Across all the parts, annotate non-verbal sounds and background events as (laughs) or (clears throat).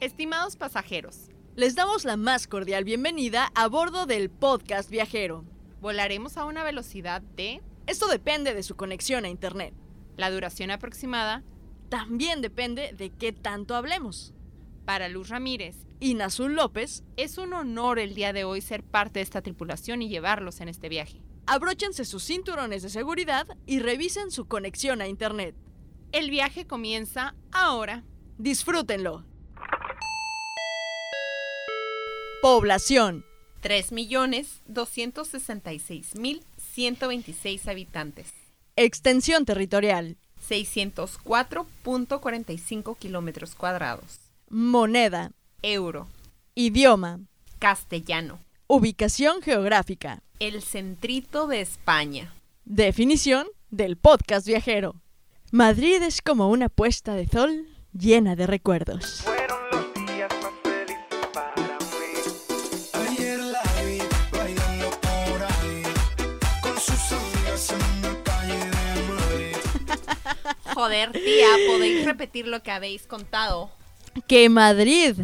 Estimados pasajeros, Les damos la más cordial bienvenida a bordo del podcast viajero. volaremos a una velocidad de Esto depende de su conexión a Internet. la duración aproximada También depende de qué tanto hablemos. para Luz Ramírez. Y Nazul López, Es un honor el día de hoy ser parte de esta tripulación y llevarlos en este viaje. abróchense sus cinturones de seguridad y revisen su conexión a Internet. El viaje comienza ahora. Disfrútenlo. Población. 3.266.126 habitantes. Extensión territorial. 604.45 kilómetros cuadrados. Moneda. Euro. Idioma. Castellano. Ubicación geográfica. El centrito de España. Definición del podcast viajero. Madrid es como una puesta de sol llena de recuerdos. Fueron los días más felices para mí. Ayer la vi bailando por ahí con sus amigas en una calle de Madrid. (laughs) Joder, tía, ¿podéis repetir lo que habéis contado? Que Madrid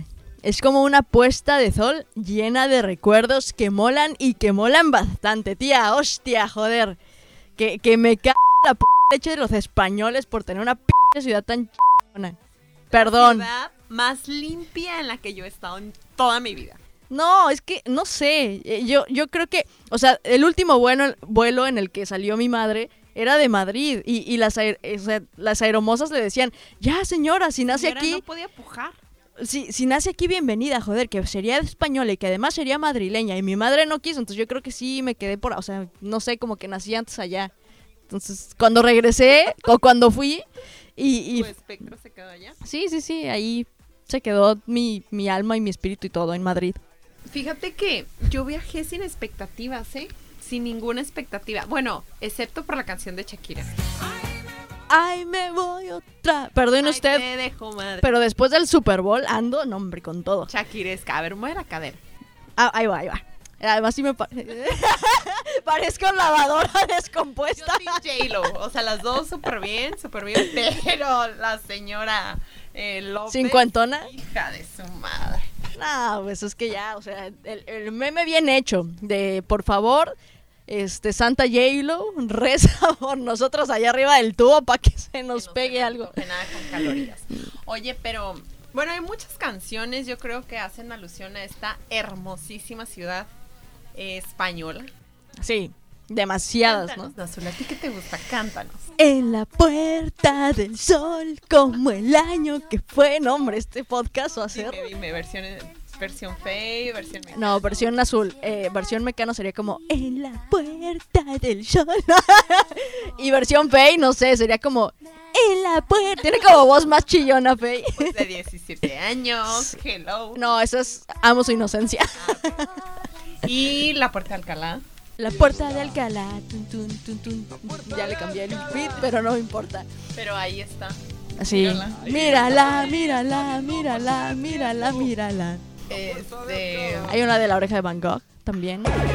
es como una puesta de sol llena de recuerdos que molan y que molan bastante, tía. Hostia, joder. Que, que me cae la p leche de los españoles por tener una p ciudad tan chingona. Perdón. Ciudad más limpia en la que yo he estado en toda mi vida. No, es que no sé. eh, Yo, yo creo que, o sea, el último vuelo, vuelo en el que salió mi madre era de Madrid y, y las, aer- o sea, las aeromosas le decían, ya señora, si nace Señora, aquí, no podía pujar. si, si nace aquí, bienvenida, joder, que sería española y que además sería madrileña. Y mi madre no quiso, entonces yo creo que sí me quedé por, o sea, no sé, como que nací antes allá. Entonces, cuando regresé, o cuando fui, y, y Tu espectro se quedó allá. sí, sí, sí, ahí se quedó mi, mi alma y mi espíritu y todo en Madrid. Fíjate que yo viajé sin expectativas, ¿eh? Sin ninguna expectativa. Bueno, excepto por la canción de Shakira. Ay, me voy otra. Perdone Ay, usted, te dejo, madre. pero después del Super Bowl ando, no, hombre, con todo. Shakiresca. A ver, mueve la cadera. Ah, ahí va, ahí va. Además, sí me pa- (laughs) parezco lavadora Yo descompuesta. soy J-Lo. O sea, las dos súper bien, súper bien. (laughs) Pero la señora eh, López. Cincuentona. Hija de su madre. No, pues es que ya, o sea, el, el meme bien hecho de, por favor, este Santa J-Lo, (laughs) reza por nosotros allá arriba del tubo para que se nos Que pegue algo. nada con calorías. Oye, pero bueno, hay muchas canciones, yo creo que hacen alusión a esta hermosísima ciudad eh, española. Sí, demasiadas, ¿no? Nazul, ¿a ti qué te gusta? Cántanos. En la puerta del sol, como el año que fue. No, hombre, este podcast va a ser. Dime, dime, versión, versión fey, versión... No, versión azul. Eh, versión mecano sería como En la puerta del sol. (laughs) y versión Fey, no sé, sería como En la puerta. Tiene como voz más chillona, Fey. Pues de 17 años, (laughs) hello. No, eso es Amo su inocencia. Y La Puerta de Alcalá. La puerta de Alcalá. tun, tun, tun, tun. Ya le cambié el feed, pero no me importa. Pero ahí está. Así. Mírala. Mírala, mírala, mírala, mírala, mírala. Este... Hay una de la oreja de Van Gogh también. recordarás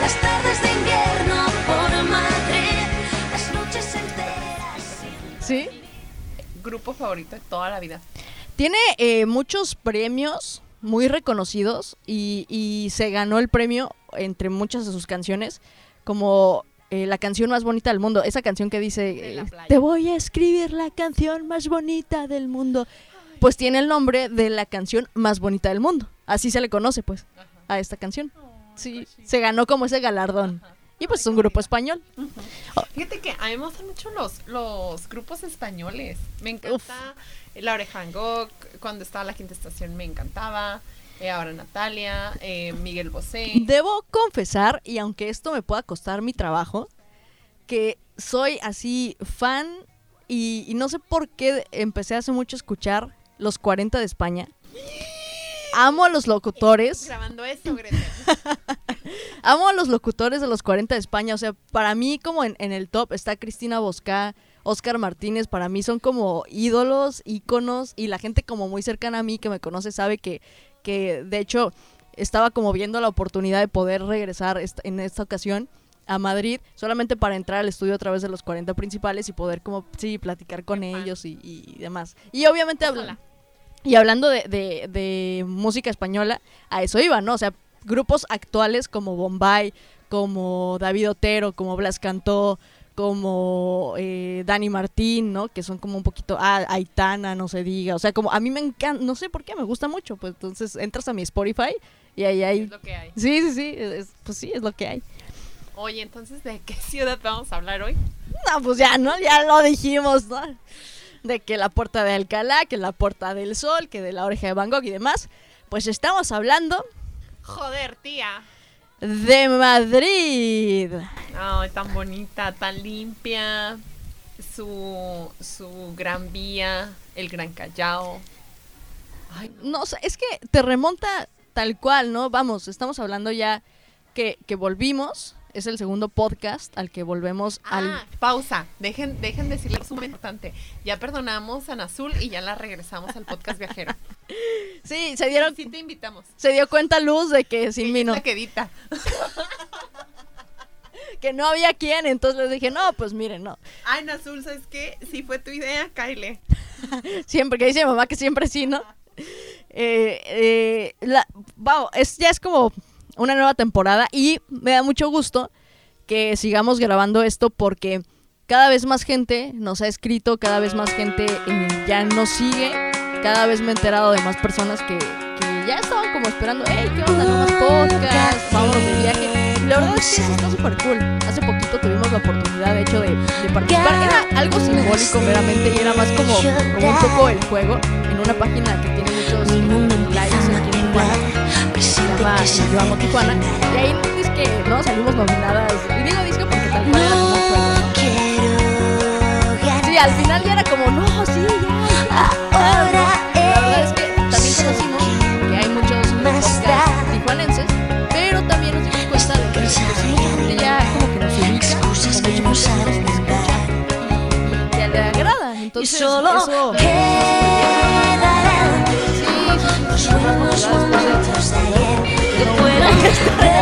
las tardes de invierno por Madrid, las noches enteras. ¿Sí? Grupo favorito de toda la vida. Tiene eh, muchos premios muy reconocidos y, y se ganó el premio entre muchas de sus canciones como eh, la canción más bonita del mundo. Esa canción que dice, eh, te voy a escribir la canción más bonita del mundo. Pues tiene el nombre de la canción más bonita del mundo. Así se le conoce pues a esta canción. Sí, se ganó como ese galardón. Y pues es un grupo español. Fíjate que a mí me gustan mucho los, los grupos españoles. Me encanta La Oreja Van Gogh, cuando estaba la quinta estación me encantaba. eh, ahora Natalia, eh, Miguel Bosé. Debo confesar, y aunque esto me pueda costar mi trabajo, que soy así fan y, y no sé por qué empecé hace mucho a escuchar los 40 de España. Amo a los locutores, Grabando (laughs) amo a los locutores de los 40 de España. O sea, para mí como en, en el top está Cristina Bosca, Oscar Martínez, para mí son como ídolos, íconos y la gente como muy cercana a mí que me conoce sabe que, que de hecho estaba como viendo la oportunidad de poder regresar en esta ocasión a Madrid solamente para entrar al estudio a través de los 40 principales y poder como, sí, platicar con Qué ellos y, y demás. Y obviamente habla- y hablando de, de- de música española, a eso iba, ¿no? O sea, grupos actuales como Bombay, como David Otero, como Blas Cantó, como eh, Dani Martín, ¿no? Que son como un poquito, ah, Aitana, no se diga. O sea, como a mí me encanta, no sé por qué, me gusta mucho. Pues entonces entras a mi Spotify y ahí hay... Es lo que hay. Sí, sí, sí, es- pues sí, es lo que hay. Oye, entonces, ¿de qué (laughs) ciudad vamos a hablar hoy? No, pues ya, ¿no? Ya lo dijimos, ¿no? De que la puerta de Alcalá, que la puerta del sol, que de la oreja de Van Gogh y demás. Pues estamos hablando Joder, tía. De Madrid. Ay, tan bonita, tan limpia. Su, su gran vía, el Gran Callao. Ay, No, es que te remonta tal cual, ¿no? Vamos, estamos hablando ya que, que volvimos. Es el segundo podcast al que volvemos al... Ah, pausa. Dejen, dejen decirles un importante. Ya perdonamos a Nazul y ya la regresamos al podcast viajero. (laughs) Sí, se dieron... Sí te invitamos. Se dio cuenta Luz de que sin mí no, la (laughs) que no había quien, entonces les dije, no, pues miren, no. Ay, Nazul, ¿sabes qué? Si fue tu idea, Kyle. (laughs) Siempre, que dice mi mamá que siempre sí, ¿no? Eh, eh, la, vamos, es, ya es como una nueva temporada y me da mucho gusto que sigamos grabando esto porque cada vez más gente nos ha escrito, cada vez más gente eh, ya nos sigue, cada vez me he enterado de más personas que, ya estaban como esperando, hey, ¿qué onda? ¿No más podcast? Vámonos de viaje. Y la verdad es que está súper cool. Hace poquito tuvimos la oportunidad, de hecho, de, participar. Era algo simbólico meramente y era más como, un poco el juego en una página que tiene muchos likes aquí en Tijuana llama Yo Amo Tijuana. Y ahí es que no salimos nominadas. Y digo disco porque tal cual era como ¿no? Sí, al final ya era como, no, sí, ya, ya. La verdad es que también conocimos que hay muchos podcasts tijuanenses, pero también nos dimos cuenta de que mucha gente ya como que nos ubica, como nos escucha y, y que le agrada. Entonces, eso. Sí, momentos de ayer que no, fueron (laughs) Super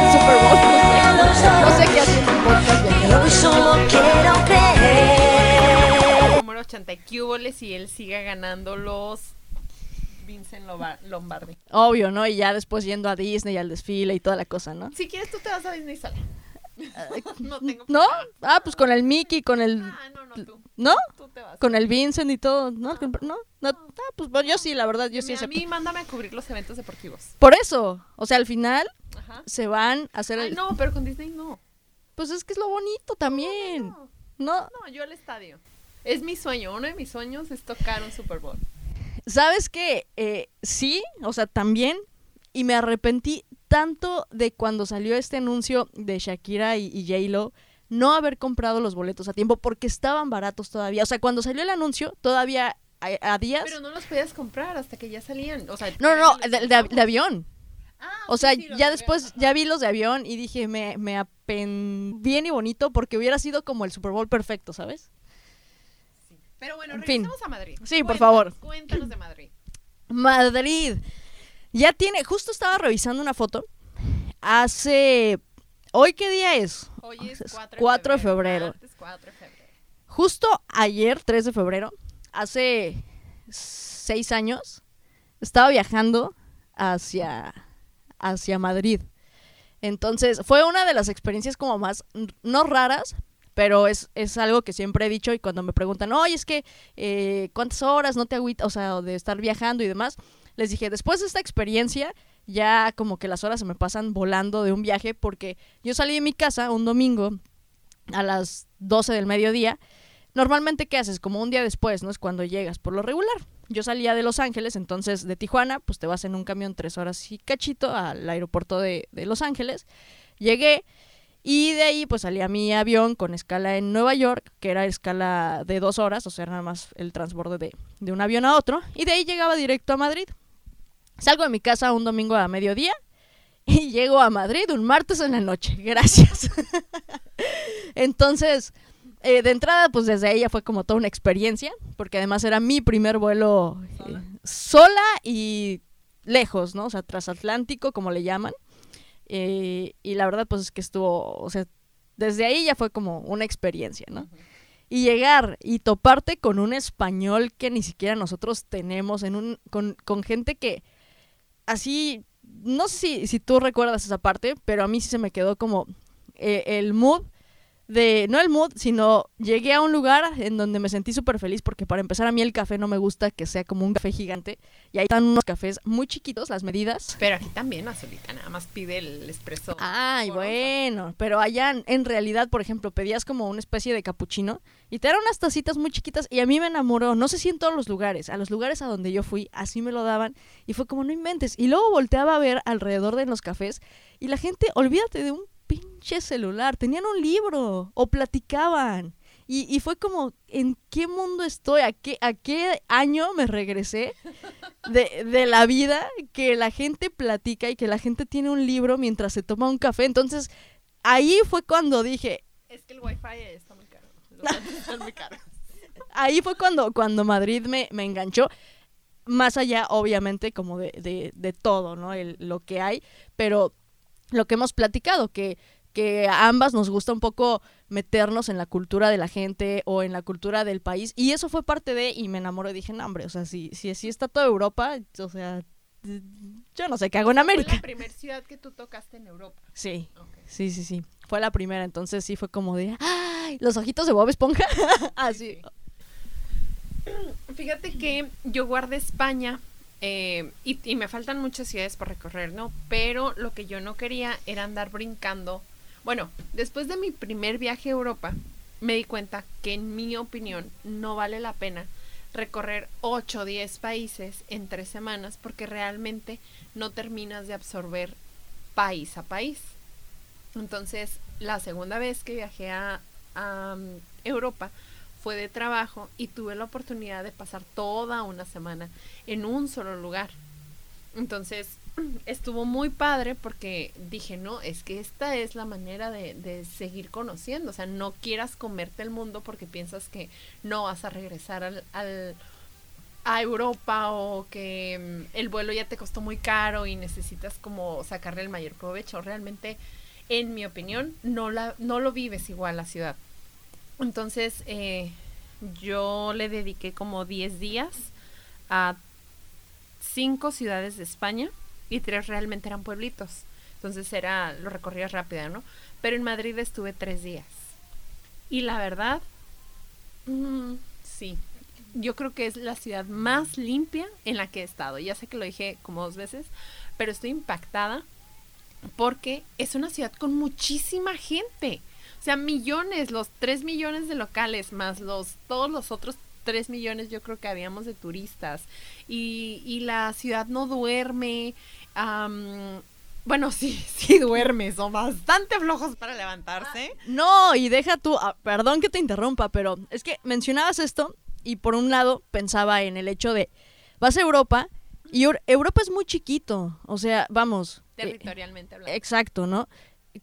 no sé. qué haciendo un podcast de y hoy solo quiero creer Número 80 cuboles y él sigue ganando los Vincent Lombardi. Obvio, ¿no? Y ya después yendo a Disney al desfile y toda la cosa, ¿no? Si quieres, tú te vas a Disney sola. (laughs) no tengo ¿No? Ah, pues con el Mickey, con el... Ah, no, no, tú. ¿No? Tú te vas. Con el Vincent y todo, ¿no? ¿No? ¿No? Ah, pues bueno, yo sí, la verdad, yo sí a mí mándame a cubrir los eventos deportivos. Por eso, o sea, al final Ajá. se van a hacer Ay, el... no, pero con Disney no. Pues es que es lo bonito también, No, ¿no? no, yo al estadio. Es mi sueño, uno de mis sueños es tocar un Super Bowl. ¿Sabes qué? Eh, sí, o sea, también, y me arrepentí tanto de cuando salió este anuncio de Shakira y, y J-Lo no haber comprado los boletos a tiempo porque estaban baratos todavía. O sea, cuando salió el anuncio, todavía a, a días... Pero no los podías comprar hasta que ya salían. O sea, No, no, no, de, avión. Ah, O sí, sea, sí, ya de después, avión, ya vi los de avión y dije, me, me apen... bien y bonito porque hubiera sido como el Super Bowl perfecto, ¿sabes? Pero bueno, En fin. regresemos a Madrid. Sí, por favor. Cuéntanos de Madrid. Madrid. Ya tiene, justo estaba revisando una foto. Hace... ¿Hoy qué día es? Hoy es Es 4 de 4 de febrero. febrero. martes 4 de febrero. Justo ayer, 3 de febrero, hace seis años, estaba viajando hacia, hacia Madrid. Entonces, fue una de las experiencias como más, no raras, pero es, es algo que siempre he dicho y cuando me preguntan, oye, es que, eh, ¿cuántas horas no te agüita? O sea, de estar viajando y demás. Les dije, después de esta experiencia, ya como que las horas se me pasan volando de un viaje porque yo salí de mi casa un domingo a las 12 del mediodía. Normalmente, ¿qué haces? Como un día después, ¿no? Es cuando llegas, por lo regular. Yo salía de Los Ángeles, entonces de Tijuana, pues te vas en un camión tres horas y cachito al aeropuerto de, de Los Ángeles. Llegué y de ahí pues salí a mi avión con escala en Nueva York, que era escala de dos horas, o sea, nada más el transborde de, de un avión a otro. Y de ahí llegaba directo a Madrid. Salgo de mi casa un domingo a mediodía y (laughs) llego a Madrid un martes en la noche. Gracias. (laughs) Entonces, eh, de entrada, pues desde ahí ya fue como toda una experiencia, porque además era mi primer vuelo eh, sola y lejos, ¿no? O sea, transatlántico, como le llaman. Eh, y la verdad, pues es que estuvo, o sea, desde ahí ya fue como una experiencia, ¿no? Y llegar y toparte con un español que ni siquiera nosotros tenemos, en un, con, con gente que así, no sé si, si tú recuerdas esa parte, pero a mí sí se me quedó como eh, el mood de, no el mood, sino llegué a un lugar en donde me sentí súper feliz porque para empezar a mí el café no me gusta que sea como un café gigante y ahí están unos cafés muy chiquitos, las medidas. Pero aquí también, Azulita, nada más pide el espresso. Ay, bueno, pero allá en- en realidad, por ejemplo, pedías como una especie de capuchino y te eran unas tacitas muy chiquitas y a mí me enamoró, no sé si en todos los lugares, a los lugares a donde yo fui, así me lo daban y fue como no inventes. Y luego volteaba a ver alrededor de los cafés y la gente, olvídate de un pinche celular, tenían un libro o platicaban. Y, y fue como, ¿en qué mundo estoy? ¿A qué, ¿A qué año me regresé de, de la vida que la gente platica y que la gente tiene un libro mientras se toma un café? Entonces, ahí fue cuando dije, Es que el wifi está muy caro. Los (laughs) están muy caros. ahí fue cuando, cuando Madrid me, me enganchó. Más allá, obviamente, como de, de, de todo, ¿no? El- lo que hay, pero lo que hemos platicado, que, que a ambas nos gusta un poco meternos en la cultura de la gente o en la cultura del país. Y eso fue parte de, y me enamoré, dije, no, hombre, o sea, si, si así está toda Europa, o sea, yo no sé qué hago en Fue América. la primera ciudad que tú tocaste en Europa. Sí, sí, sí, sí. Fue la primera, entonces sí fue como de, ¡ay! Los ojitos de Bob Esponja. (laughs) Así. (clears throat) Fíjate que yo guardé España eh, y, me faltan muchas ciudades por recorrer, ¿no? Pero lo que yo no quería era andar brincando. Bueno, después de mi primer viaje a Europa, me di cuenta que en mi opinión no vale la pena recorrer 8 o 10 países en tres semanas porque realmente no terminas de absorber país a país. Entonces, la segunda vez que viajé a, um, Europa fue de trabajo y tuve la oportunidad de pasar toda una semana en un solo lugar. Entonces, (clears throat) estuvo muy padre porque dije, no, es que esta es la manera de, de seguir conociendo. O sea, no quieras comerte el mundo porque piensas que no vas a regresar al, al- a Europa o que mm, el vuelo ya te costó muy caro y necesitas como sacarle el mayor provecho. Realmente, en mi opinión, no, la, no lo vives igual la ciudad. Entonces, eh, yo le dediqué como 10 días a cinco ciudades de España y tres realmente eran pueblitos. Entonces era, lo recorría rápido, ¿no? Pero en Madrid estuve tres días. Y la verdad, mm, sí, yo creo que es la ciudad más limpia en la que he estado. Ya sé que lo dije como dos veces, pero estoy impactada porque es una ciudad con muchísima gente. O sea, millones, los tres millones de locales, más los todos los otros tres millones yo creo que habíamos de turistas. Y, y la ciudad no duerme. bueno, (laughs) sí, sí duerme, son bastante flojos para levantarse. No, y deja tú, ah, perdón que te interrumpa, pero es que mencionabas esto y por un lado pensaba en el hecho de, vas a Europa y Eur- Europa es muy chiquito, o sea, vamos. eh, Territorialmente hablando. exacto, ¿no?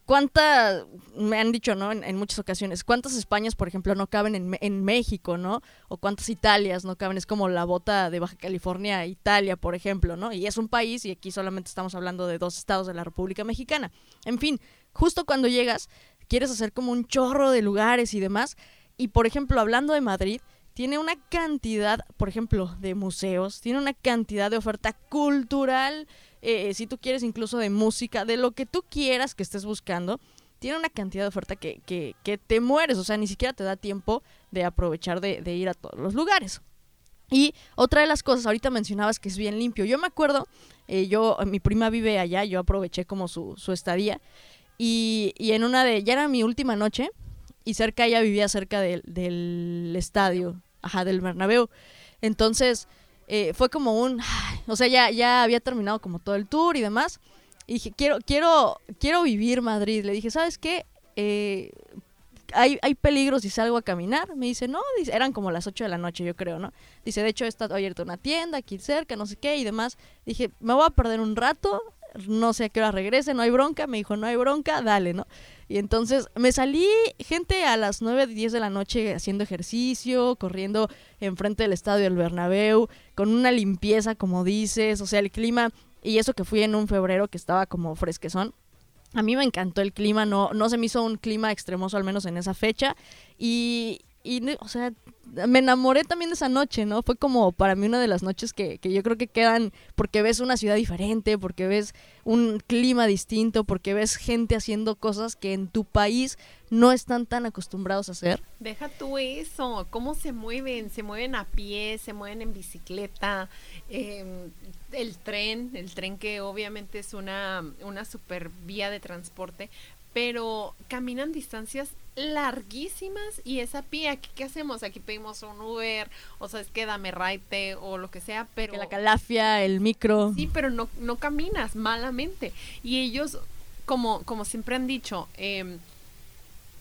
¿Cuántas, me han dicho, ¿no? En, muchas ocasiones, ¿cuántas Españas, por ejemplo, no caben en, en México, ¿no? O cuántas Italias no caben, es como la bota de Baja California, Italia, por ejemplo, ¿no? Y es un país y aquí solamente estamos hablando de dos estados de la República Mexicana. En fin, justo cuando llegas, quieres hacer como un chorro de lugares y demás. Y por ejemplo, hablando de Madrid, tiene una cantidad, por ejemplo, de museos, tiene una cantidad de oferta cultural, eh, si tú quieres incluso de música, de lo que tú quieras que estés buscando. Tiene una cantidad de oferta que, que, te mueres, o sea, ni siquiera te da tiempo de aprovechar de, de ir a todos los lugares. Y otra de las cosas, ahorita mencionabas que es bien limpio. Yo me acuerdo, eh, yo, mi prima vive allá, yo aproveché como su, su estadía. Y, y en una de, ya era mi última noche, y cerca ella vivía cerca del- del estadio, ajá, del Bernabéu. Entonces, eh, fue como un, o sea, ya, ya había terminado como todo el tour y demás. Y dije, quiero, quiero, quiero vivir Madrid. Le dije, ¿sabes qué? Eh, hay, hay peligros si salgo a caminar. Me dice, no, eran como las 8 de la noche, yo creo, ¿no? Dice, de hecho, está abierta una tienda aquí cerca, no sé qué y demás. Dije, me voy a perder un rato, no sé a qué hora regrese, no hay bronca. Me dijo, no hay bronca, dale, ¿no? Y entonces me salí, gente a las 9, 10 de la noche haciendo ejercicio, corriendo enfrente del estadio del Bernabéu, con una limpieza, como dices, o sea, el clima, y eso que fui en un febrero que estaba como fresquezón. A mí me encantó el clima, no, no se me hizo un clima extremoso, al menos en esa fecha. Y, y, o sea, me enamoré también de esa noche, ¿no? Fue como para mí una de las noches que, que yo creo que quedan porque ves una ciudad diferente, porque ves un clima distinto, porque ves gente haciendo cosas que en tu país no están tan acostumbrados a hacer. Deja tú eso, cómo se mueven, se mueven a pie, se mueven en bicicleta, eh, el tren, el tren que obviamente es una, una super vía de transporte, pero caminan distancias larguísimas y es a pie. Aquí, ¿qué hacemos? Aquí pedimos un Uber, o sabes que dame raite o lo que sea, pero... Que la calafia, el micro. Sí, pero no, no caminas malamente. Y ellos, como, como siempre han dicho, em,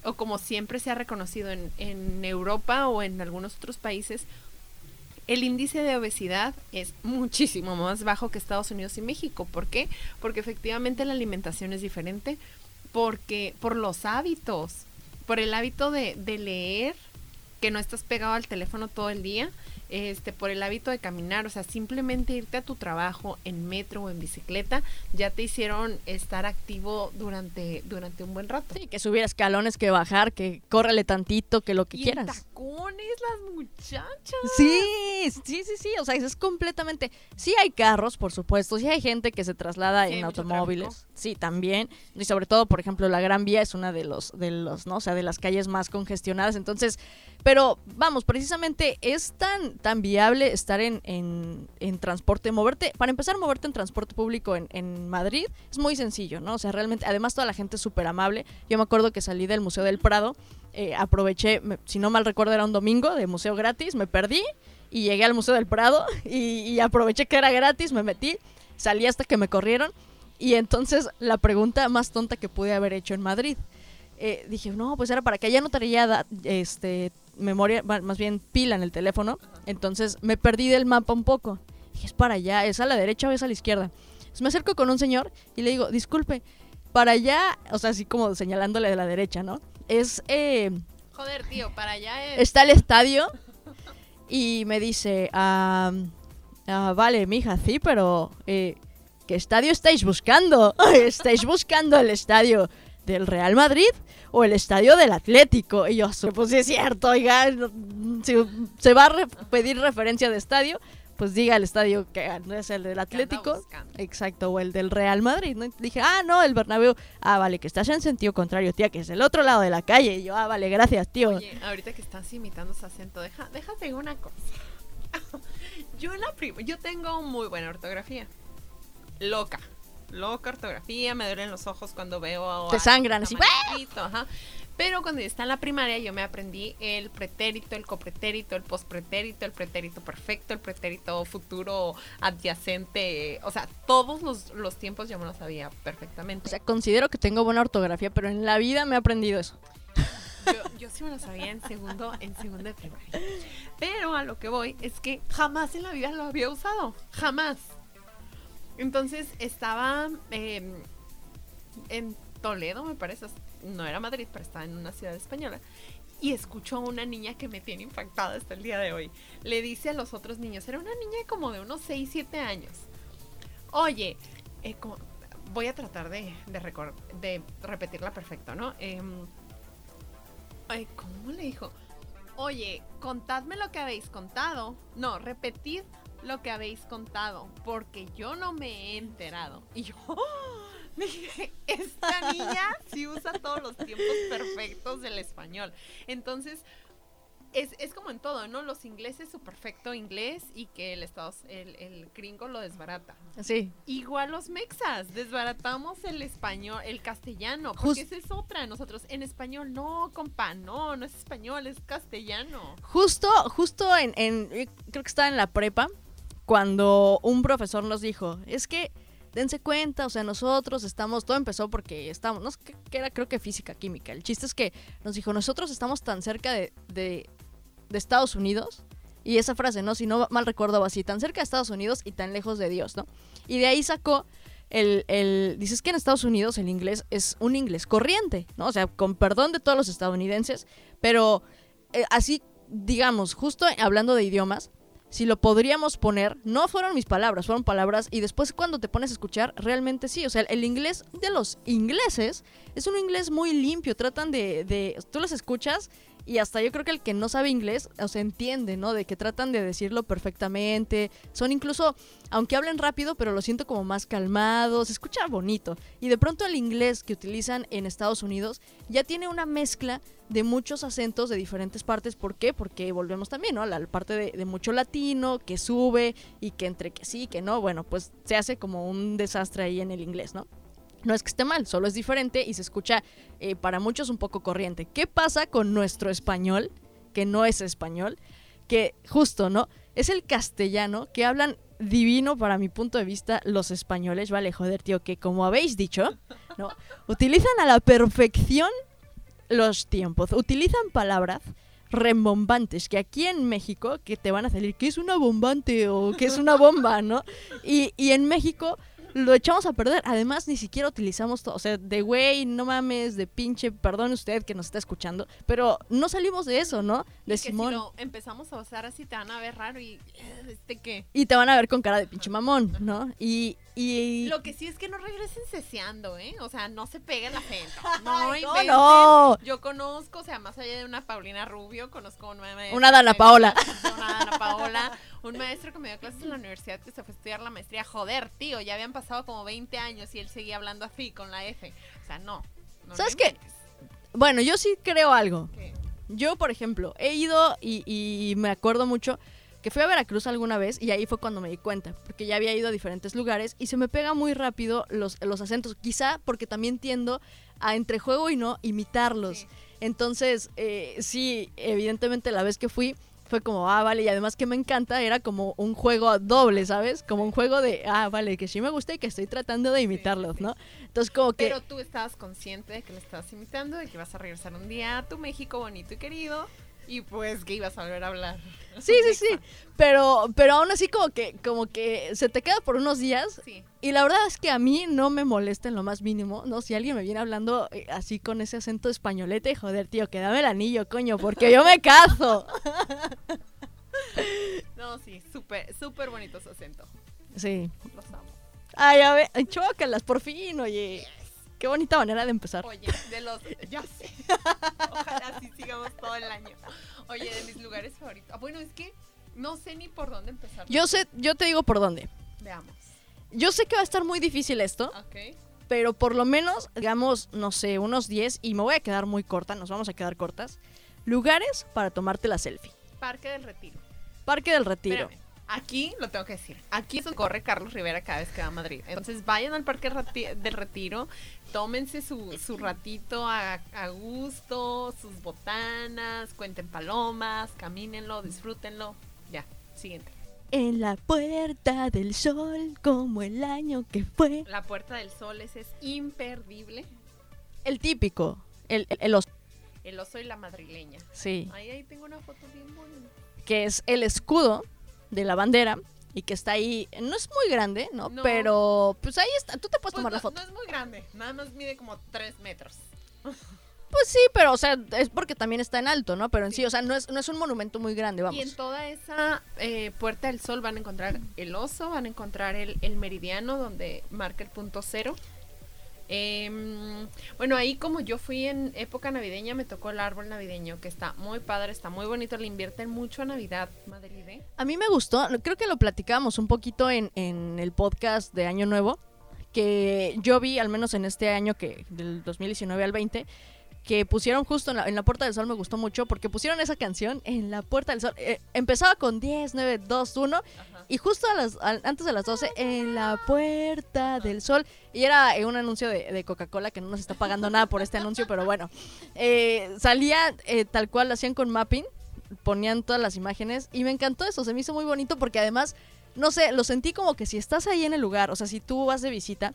o como siempre se ha reconocido en, en Europa o en algunos otros países, el índice de obesidad es muchísimo más bajo que Estados Unidos y México. ¿Por qué? Porque efectivamente la alimentación es diferente, porque por los hábitos, por el hábito de, de leer, que no estás pegado al teléfono todo el día, este, por el hábito de caminar, o sea, simplemente irte a tu trabajo en metro o en bicicleta, ya te hicieron estar activo durante, durante un buen rato. Sí, que subir escalones, que bajar, que córrele tantito, que lo que y en quieras. tacones las muchachas. Sí, sí, sí, sí, o sea, es completamente... Sí hay carros, por supuesto, sí hay gente que se traslada Sí, en automóviles, tráfico. sí, también, y sobre todo, por ejemplo, la Gran Vía es una de los, de los, ¿no? O sea, de las calles más congestionadas, entonces, pero vamos, precisamente es tan, tan viable estar en, en, en transporte, moverte, para empezar, moverte en transporte público en, en Madrid es muy sencillo, ¿no? O sea, realmente, además toda la gente es súper amable, yo me acuerdo que salí del Museo del Prado, eh, aproveché, si no mal recuerdo era un domingo de museo gratis, me perdí y llegué al Museo del Prado (laughs) y, aproveché que era gratis, me metí, salí hasta que me corrieron y entonces la pregunta más tonta que pude haber hecho en Madrid, eh, dije, no, pues era para que allá no traía este, memoria, más bien pila en el teléfono, entonces me perdí del mapa un poco, dije, es para allá, es a la derecha o es a la izquierda. Entonces me acerco con un señor y le digo, disculpe, para allá, o sea, así como señalándole de la derecha, ¿no? Es... Eh, Joder, tío, para allá es... está el estadio y me dice, ah, ah, vale, mija, sí, pero eh, ¿qué estadio estáis buscando? (laughs) ¿Estáis buscando el estadio del Real Madrid o el estadio del Atlético? Y yo, "Su- pues sí es cierto, oiga, si se va a re- pedir referencia de estadio, pues diga el estadio que no es el del Atlético. Exacto, o el del Real Madrid, ¿no? Dije, ah, no, el Bernabéu. Ah, vale, que estás en sentido contrario, tía, que es el otro lado de la calle. Y yo, ah, vale, gracias, tío. Oye, ahorita que estás imitando ese acento, deja, déjate una cosa. (laughs) yo la yo tengo muy buena ortografía. Loca. Loca ortografía, me duelen los ojos cuando veo Te sangran, así, ajá. Pero cuando yo estaba en la primaria yo me aprendí el pretérito, el copretérito, el pospretérito, el pretérito perfecto, el pretérito futuro adyacente, o sea, todos los, los tiempos yo me los sabía perfectamente. O sea, considero que tengo buena ortografía, pero en la vida me he aprendido eso. Yo, yo sí me lo sabía en segundo, en segundo de primaria. Pero a lo que voy es que jamás en la vida lo había usado. Jamás. Entonces estaba eh, en Toledo, me parece. No era Madrid, pero estaba en una ciudad española. Y escucho a una niña que me tiene impactada hasta el día de hoy. Le dice a los otros niños, era una niña como de unos 6, 7 años. Oye, eh, voy a tratar de, de, de repetirla perfecto, ¿no? Em, Ay, ¿cómo le dijo? Oye, contadme lo que habéis contado. No, repetid lo que habéis contado, porque yo no me he enterado. Y yo (laughs) dije, esta niña sí usa todos los tiempos perfectos del español. Entonces, es, es como en todo, ¿no? Los ingleses su perfecto inglés y que el, estados, el, el gringo lo desbarata. Sí. Igual los mexas, desbaratamos el español, el castellano, Just- porque esa es otra. Nosotros en español, no, compa, no, no es español, es castellano. Justo, justo en, en- yo creo que estaba en la prepa, cuando un profesor nos dijo, es que dense cuenta, o sea, nosotros estamos, todo empezó porque estamos, no sé qué era, creo que física, química. El chiste es que nos dijo, nosotros estamos tan cerca de, de, de Estados Unidos, y esa frase, ¿no? Si no mal recuerdo, va así, tan cerca de Estados Unidos y tan lejos de Dios, ¿no? Y de ahí sacó el, el, dices que en Estados Unidos el inglés es un inglés corriente, ¿no? O sea, con perdón de todos los estadounidenses, pero eh, así, digamos, justo hablando de idiomas, si lo podríamos poner, no fueron mis palabras, fueron palabras, y después cuando te pones a escuchar, realmente sí, o sea, el inglés de los ingleses es un inglés muy limpio, tratan de, de tú los escuchas y hasta yo creo que el que no sabe inglés, o sea, entiende, ¿no? De que tratan de decirlo perfectamente, son incluso, aunque hablen rápido, pero lo siento como más calmados, se escucha bonito, y de pronto el inglés que utilizan en Estados Unidos ya tiene una mezcla de muchos acentos de diferentes partes. ¿Por qué? Porque volvemos también, ¿no? A la parte de, mucho latino, que sube y que entre que sí, que no, bueno, pues se hace como un desastre ahí en el inglés, ¿no? No es que esté mal, solo es diferente y se escucha eh, para muchos un poco corriente. ¿Qué pasa con nuestro español, que no es español? Que justo, ¿no? Es el castellano que hablan divino para mi punto de vista los españoles, vale, joder, tío, que como habéis dicho, ¿no? Utilizan a la perfección los tiempos, utilizan palabras rembombantes, que aquí en México, que te van a salir, que es una bombante o que es una bomba, ¿no? Y, y en México lo echamos a perder. Además, ni siquiera utilizamos todo. O sea, de güey, no mames, de pinche, perdón usted que nos está escuchando, pero no salimos de eso, ¿no? De Y que Simón. si lo empezamos a usar así te van a ver raro y eh, este qué. Y te van a ver con cara de pinche mamón, ¿no? Y. y... Lo que sí es que no regresen ceseando, ¿eh? O sea, no se pega el (laughs) acento. No, Ay, no, no. Yo conozco, o sea, más allá de una Paulina Rubio, conozco una maestra. Una Dana Paola. (laughs) Una Dana Paola. Un maestro que me dio clases en la universidad que se fue a estudiar la maestría. Joder, tío, ya habían pasado como 20 años y él seguía hablando así con la F. O sea, no. no ¿Sabes qué? Bueno, yo sí creo algo. ¿Qué? Yo, por ejemplo, he ido y, y me acuerdo mucho que fui a Veracruz alguna vez y ahí fue cuando me di cuenta, porque ya había ido a diferentes lugares y se me pega muy rápido los, los acentos, quizá porque también tiendo a entre juego y no imitarlos. Sí. Entonces, eh, sí, evidentemente la vez que fui fue como, ah, vale, y además que me encanta, era como un juego doble, ¿sabes? Como un juego de, ah, vale, que sí me gusta y que estoy tratando de imitarlos, sí. ¿no? Entonces, como que... Pero tú estabas consciente de que le estabas imitando, de que ibas a regresar un día a tu México bonito y querido. (laughs) Y pues que ibas a volver a hablar. Sí, sí, sí. Pero, pero aún así como que, como que se te queda por unos días. Sí. Y la verdad es que a mí no me molesta en lo más mínimo, ¿no? Si alguien me viene hablando eh, así con ese acento españolete, joder, tío, que dame el anillo, coño, porque yo me caso. (laughs) No, sí, súper, súper bonito su acento. Sí. Los amo. Ay, a ver, chócalas, por fin, oye. Qué bonita manera de empezar. Oye, de los. (laughs) Ya sé. Ojalá así sigamos todo el año. Oye, de mis lugares favoritos. Ah, bueno, es que no sé ni por dónde empezar. Yo sé, yo te digo por dónde. Veamos. Yo sé que va a estar muy difícil esto, Ok. pero por lo menos, digamos, no sé, unos 10, y me voy a quedar muy corta, nos vamos a quedar cortas. Lugares para tomarte la selfie. Parque del Retiro. Parque del Retiro. Espérame. Aquí lo tengo que decir. Aquí donde corre Carlos Rivera cada vez que va a Madrid. Entonces vayan al Parque Rati- del Retiro, tómense su, su ratito a, a gusto, sus botanas, cuenten palomas, camínenlo, disfrútenlo. Ya, siguiente. En la puerta del sol, como el año que fue. La Puerta del Sol, ese es imperdible. El típico, el, el, el os- El oso y la madrileña. sí, Ahí, ahí tengo una foto bien bonita. que es el escudo de la bandera y que está ahí, no es muy grande, ¿no? No. Pero pues ahí está, tú te puedes Pues tomar no, la foto. no es muy grande, nada más mide como 3 metros. (laughs) Pues sí, pero o sea, es porque también está en alto, ¿no? Pero en sí, o sea, no es, no es un monumento muy grande, vamos. Y en toda esa eh, Puerta del Sol van a encontrar el oso, van a encontrar el, el meridiano donde marca el punto cero. Em, bueno, ahí como yo fui en época navideña, me tocó el árbol navideño, que está muy padre, está muy bonito, le invierten mucho a Navidad, Madrid. A mí me gustó, creo que lo platicábamos un poquito en, en el podcast de Año Nuevo, que yo vi, al menos en este año que del 2019 al 20, que pusieron justo en la, en la Puerta del Sol, me gustó mucho, porque pusieron esa canción en la Puerta del Sol. Eh, empezaba con 10, 9, 2, 1, Ajá. y justo a las, antes de las 12, en la Puerta del Sol, y era eh, un anuncio de, de Coca-Cola, que no nos está pagando nada por este anuncio, pero bueno, eh, salía eh, tal cual, lo hacían con mapping, ponían todas las imágenes y me encantó eso, se me hizo muy bonito porque además, no sé, lo sentí como que si estás ahí en el lugar, o sea, si tú vas de visita,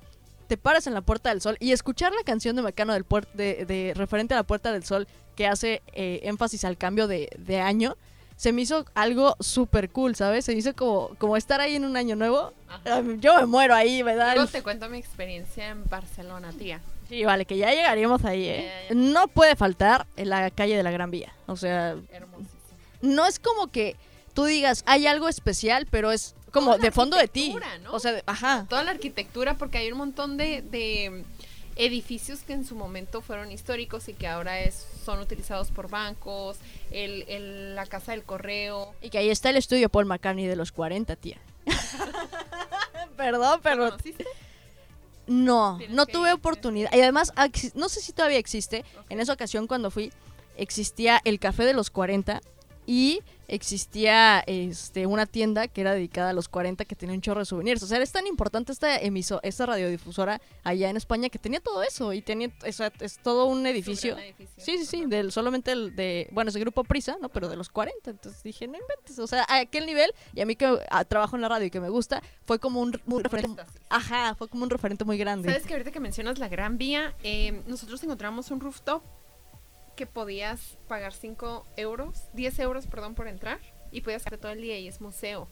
te paras en la Puerta del Sol y escuchar la canción de Mecano del puer- de, de referente a la Puerta del Sol que hace eh, énfasis al cambio de, de año, se me hizo algo súper cool, ¿sabes? Se me hizo como, como estar ahí en un año nuevo. Ajá. Yo me muero ahí, Luego el- te cuento mi experiencia en Barcelona, tía. Sí, vale, que ya llegaríamos ahí, ¿eh? Ya, ya, ya. No puede faltar en la calle de la Gran Vía. O sea, Hermosísimo. no es como que tú digas, hay algo especial, pero es como de fondo de ti. ¿no? O sea, de- ajá. Toda la arquitectura, porque hay un montón de, de edificios que en su momento fueron históricos y que ahora es, son utilizados por bancos, el, el- la casa del correo. Y que ahí está el estudio Paul McCartney de los 40, tía. (laughs) Perdón, ¿Lo pero no, Tienes no tuve ir, oportunidad. Y además, exi- no sé si todavía existe. En esa ocasión cuando fui, existía el café de los 40 y existía este una tienda que era dedicada a los 40 que tenía un chorro de souvenirs. O sea, es tan importante esta emiso, esta radiodifusora allá en España que tenía todo eso y tenía, o sea, es todo un edificio. Sí, sí, sí, del, solamente el de, bueno, ese grupo Prisa, ¿no? Pero de los 40. Entonces dije, no inventes. O sea, a aquel nivel, y a mí que trabajo en la radio y que me gusta, fue como un, un referente. Ajá, fue como un referente muy grande. Sabes que ahorita que mencionas la Gran Vía, eh, nosotros encontramos un rooftop que podías pagar 5 euros, 10 euros, perdón, por entrar y podías estar todo el día y es museo.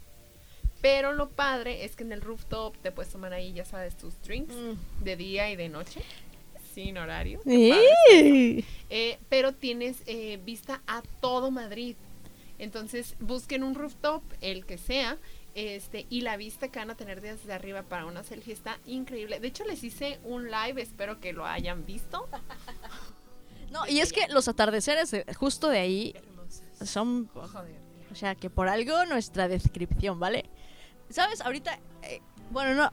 Pero lo padre es que en el rooftop te puedes tomar ahí, ya sabes, tus drinks Mm. de día y de noche, sin horario. padre. Eh, pero tienes eh, vista a todo Madrid. Entonces busquen un rooftop, el que sea, este, y la vista que van a tener desde arriba para una selfie está increíble. De hecho, les hice un live, espero que lo hayan visto. (laughs) No, y es que los atardeceres de- justo de ahí son, o sea, que por algo nuestra descripción, ¿vale? ¿Sabes? Ahorita, eh, bueno, no,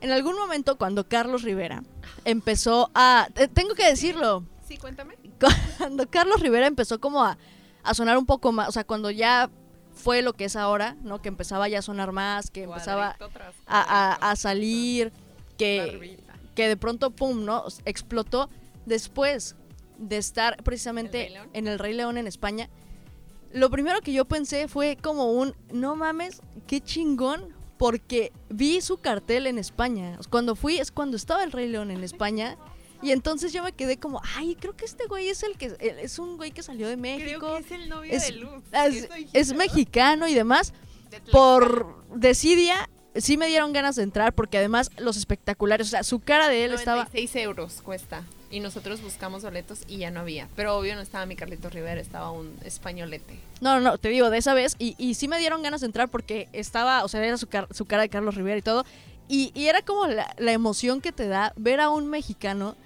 en algún momento cuando Carlos Rivera empezó a, eh, tengo que decirlo, Sí, cuéntame. (laughs) cuando Carlos Rivera empezó como a, a sonar un poco más, o sea, cuando ya fue lo que es ahora, ¿no? Que empezaba ya a sonar más, que empezaba a, a- a salir, que, que de pronto, pum, ¿no? Explotó después de estar precisamente en el Rey León en España. Lo primero que yo pensé fue como un, no mames, qué chingón, porque vi su cartel en España. Cuando fui es cuando estaba el Rey León en (laughs) España. Y entonces yo me quedé como, ay, creo que este güey es el que, es un güey que salió de México. Creo que es el novio es, de Luz. es- mexicano y demás. De. Por desidia, sí me dieron ganas de entrar porque además los espectaculares, o sea, su cara de él estaba... 96 euros cuesta. Y nosotros buscamos boletos y ya no había. Pero obvio no estaba mi Carlito Rivera, estaba un españolete. No, no, no, te digo, de esa vez. Y, y sí me dieron ganas de entrar porque estaba, o sea, era su, car- su cara de Carlos Rivera y todo. Y, y era como la, la emoción que te da ver a un mexicano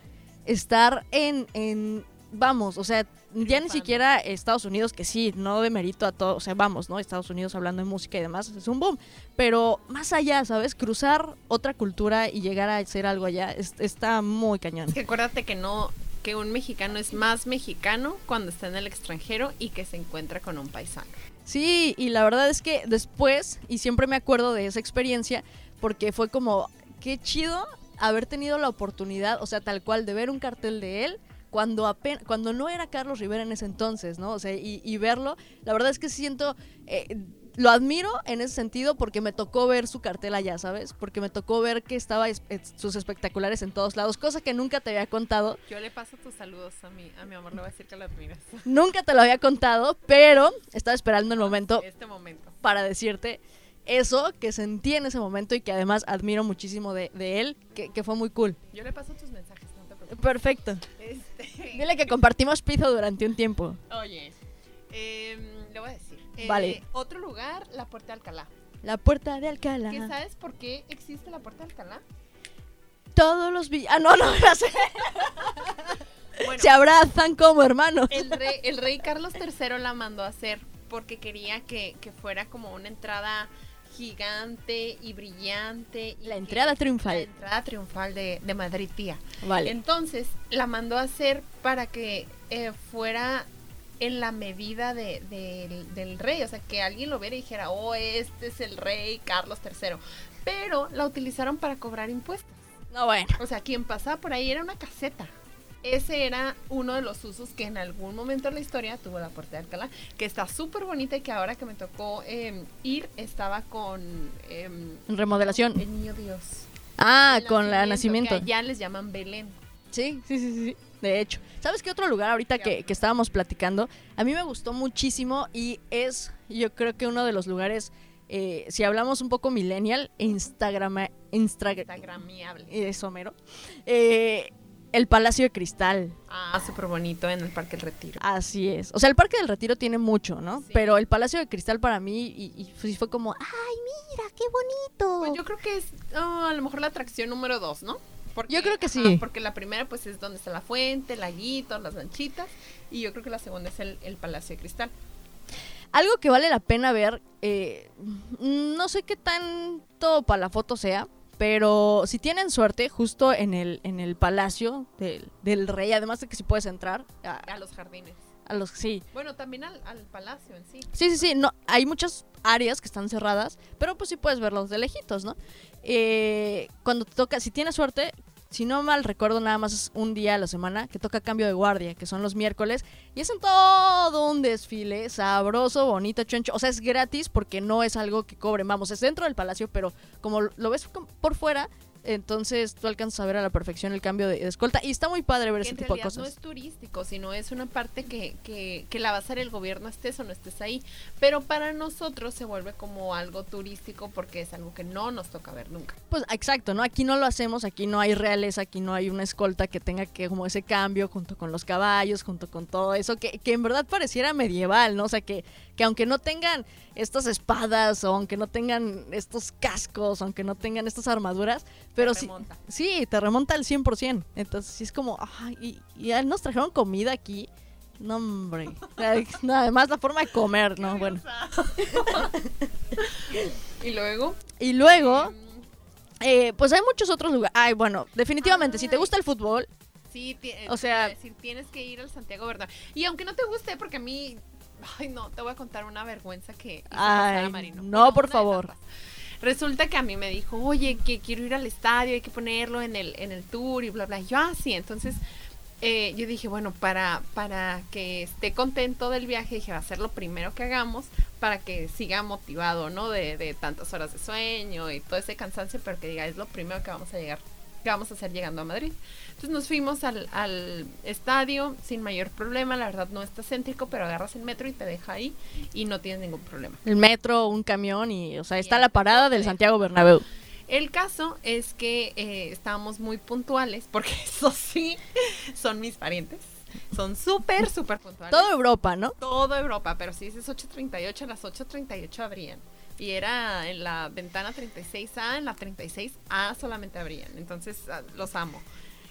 estar en, en vamos, o sea, ya ni siquiera Estados Unidos, que sí, no de mérito a todo, o sea, vamos, ¿no? Estados Unidos hablando de música y demás, es un boom. Pero más allá, ¿sabes? Cruzar otra cultura y llegar a hacer algo allá es- está muy cañón. Es que acuérdate que no, que un mexicano es más mexicano cuando está en el extranjero y que se encuentra con un paisano. Sí, y la verdad es que después, y siempre me acuerdo de esa experiencia, porque fue como, qué chido haber tenido la oportunidad, o sea, tal cual, de ver un cartel de él cuando apenas, cuando no era Carlos Rivera en ese entonces, ¿no? O sea, y, y verlo, la verdad es que siento, eh, lo admiro en ese sentido porque me tocó ver su cartel allá, ¿sabes? Porque me tocó ver que estaba es- es- sus espectaculares en todos lados, cosa que nunca te había contado. Yo le paso tus saludos a mi, a mi amor, le voy a decir que lo admiras. (laughs) Nunca te lo había contado, pero estaba esperando el momento Este momento. para decirte eso que sentí en ese momento y que además admiro muchísimo de, de él, que, que fue muy cool. Yo le paso tus mensajes. Perfecto. Este, (laughs) Dile que compartimos piso durante un tiempo. Oye, em, le voy a decir. Eh, Vale. Otro lugar, la Puerta de Alcalá. La puerta de Alcalá. ¿Qué sabes por qué existe la Puerta de Alcalá? Todos los villanos. Ah, no, no, no sé. (laughs) Bueno, Se abrazan como hermanos. el rey, el rey Carlos III la mandó a hacer porque quería que, que fuera como una entrada gigante y brillante. y La que- entrada triunfal. La entrada triunfal de, de Madrid, tía. Vale. Entonces la mandó a hacer para que eh, fuera en la medida de- del- del rey, o sea, que alguien lo viera y dijera, oh, este es el rey Carlos III. Pero la utilizaron para cobrar impuestos. No, bueno. O sea, quien pasaba por ahí era una caseta. Ese era uno de los usos que en algún momento de la historia tuvo la Puerta de Alcalá, que está súper bonita y que ahora que me tocó eh, ir estaba con em, Remodelación. el niño Dios. Ah, El con la nacimiento. Allá les llaman Belén. Sí, sí, sí, sí, sí. De hecho. ¿Sabes qué otro lugar ahorita que, que estábamos platicando? A mí me gustó muchísimo y es, yo creo que uno de los lugares, eh, si hablamos un poco millennial, Instagram, Instagram, Instagramiable. eso mero. Eh, el Palacio de Cristal. Ah, súper bonito en el Parque El Retiro. Así es. O sea, el Parque del Retiro tiene mucho, ¿no? Sí. Pero el Palacio de Cristal para mí y, y fue- como, ¡ay, mira, qué bonito! Pues yo creo que es ah, a lo mejor la atracción número dos, ¿no? Porque, Yo creo que ajá, sí. porque la primera pues es donde está la fuente, el laguito, las lanchitas. Y yo creo que la segunda es el, el Palacio de Cristal. Algo que vale la pena ver, eh, no sé qué tanto para la foto sea, pero si tienen suerte, justo en el, en el Palacio del, del Rey, además de que si puedes entrar a, A los jardines. a los... Sí, Bueno, también al, al palacio en sí. Sí, sí, sí, no, hay muchas áreas que están cerradas, pero pues sí puedes verlos de lejitos, ¿no? Eh, cuando te toca, si tienes suerte, si no mal recuerdo, nada más es un día a la semana que toca cambio de guardia, que son los miércoles, y es en todo un desfile sabroso, bonito, choncho. O sea, es gratis porque no es algo que cobren, vamos, es dentro del palacio, pero como lo ves por fuera, entonces tú alcanzas a ver a la perfección el cambio de, de escolta, y está muy padre ver Que ese en tipo de realidad no cosas. es turístico, sino es una parte que, que, que la va a hacer el gobierno, estés o no estés ahí. Pero para nosotros se vuelve como algo turístico porque es algo que no nos toca ver nunca. Pues exacto, ¿no? Aquí no lo hacemos, aquí no hay realeza, aquí no hay una escolta que tenga que como ese cambio junto con los caballos, junto con todo eso, que, que en verdad pareciera medieval, ¿no? O sea, que, que aunque no tengan estas espadas o aunque no tengan estos cascos, aunque no tengan estas armaduras, pero sí, remonta. sí, te remonta al 100%. Entonces sí es como, ay, y, ya nos trajeron comida aquí. No, hombre. No, (laughs) además la forma de comer, ¿no? Bueno. (laughs) Y luego, Y luego, mm, eh, pues hay muchos otros lugares. Ay, bueno, definitivamente, si te gusta el fútbol, Sí, ti- O sea- te decir, tienes que ir al Santiago Bernabéu. Y aunque no te guste, porque a mí, ay no, te voy a contar una vergüenza que hizo pasar a Ay, Marino. no, por favor. Resulta que a mí me dijo, oye, que quiero ir al estadio, hay que ponerlo en el, en el tour y bla, bla. Y yo, ah, sí, entonces eh, yo dije, bueno, para, para que esté contento del viaje, dije, va a ser lo primero que hagamos para que siga motivado, ¿no? De, de tantas horas de sueño y todo ese cansancio, pero que diga, es lo primero que vamos a llegar, que vamos a hacer llegando a Madrid. Entonces nos fuimos al, al estadio sin mayor problema, la verdad no está céntrico, pero agarras el metro y te deja ahí y no tienes ningún problema. el metro, un camión y, o sea, está la parada del Santiago Bernabéu. El caso es que eh, estábamos muy puntuales, (laughs) porque eso sí, son mis parientes. Son súper, súper puntuales. Todo Europa, ¿no? Todo Europa, pero si dices 8.38, a las 8.38 abrían. Y era en la ventana 36A, en la 36A solamente abrían. Entonces, ah, los amo.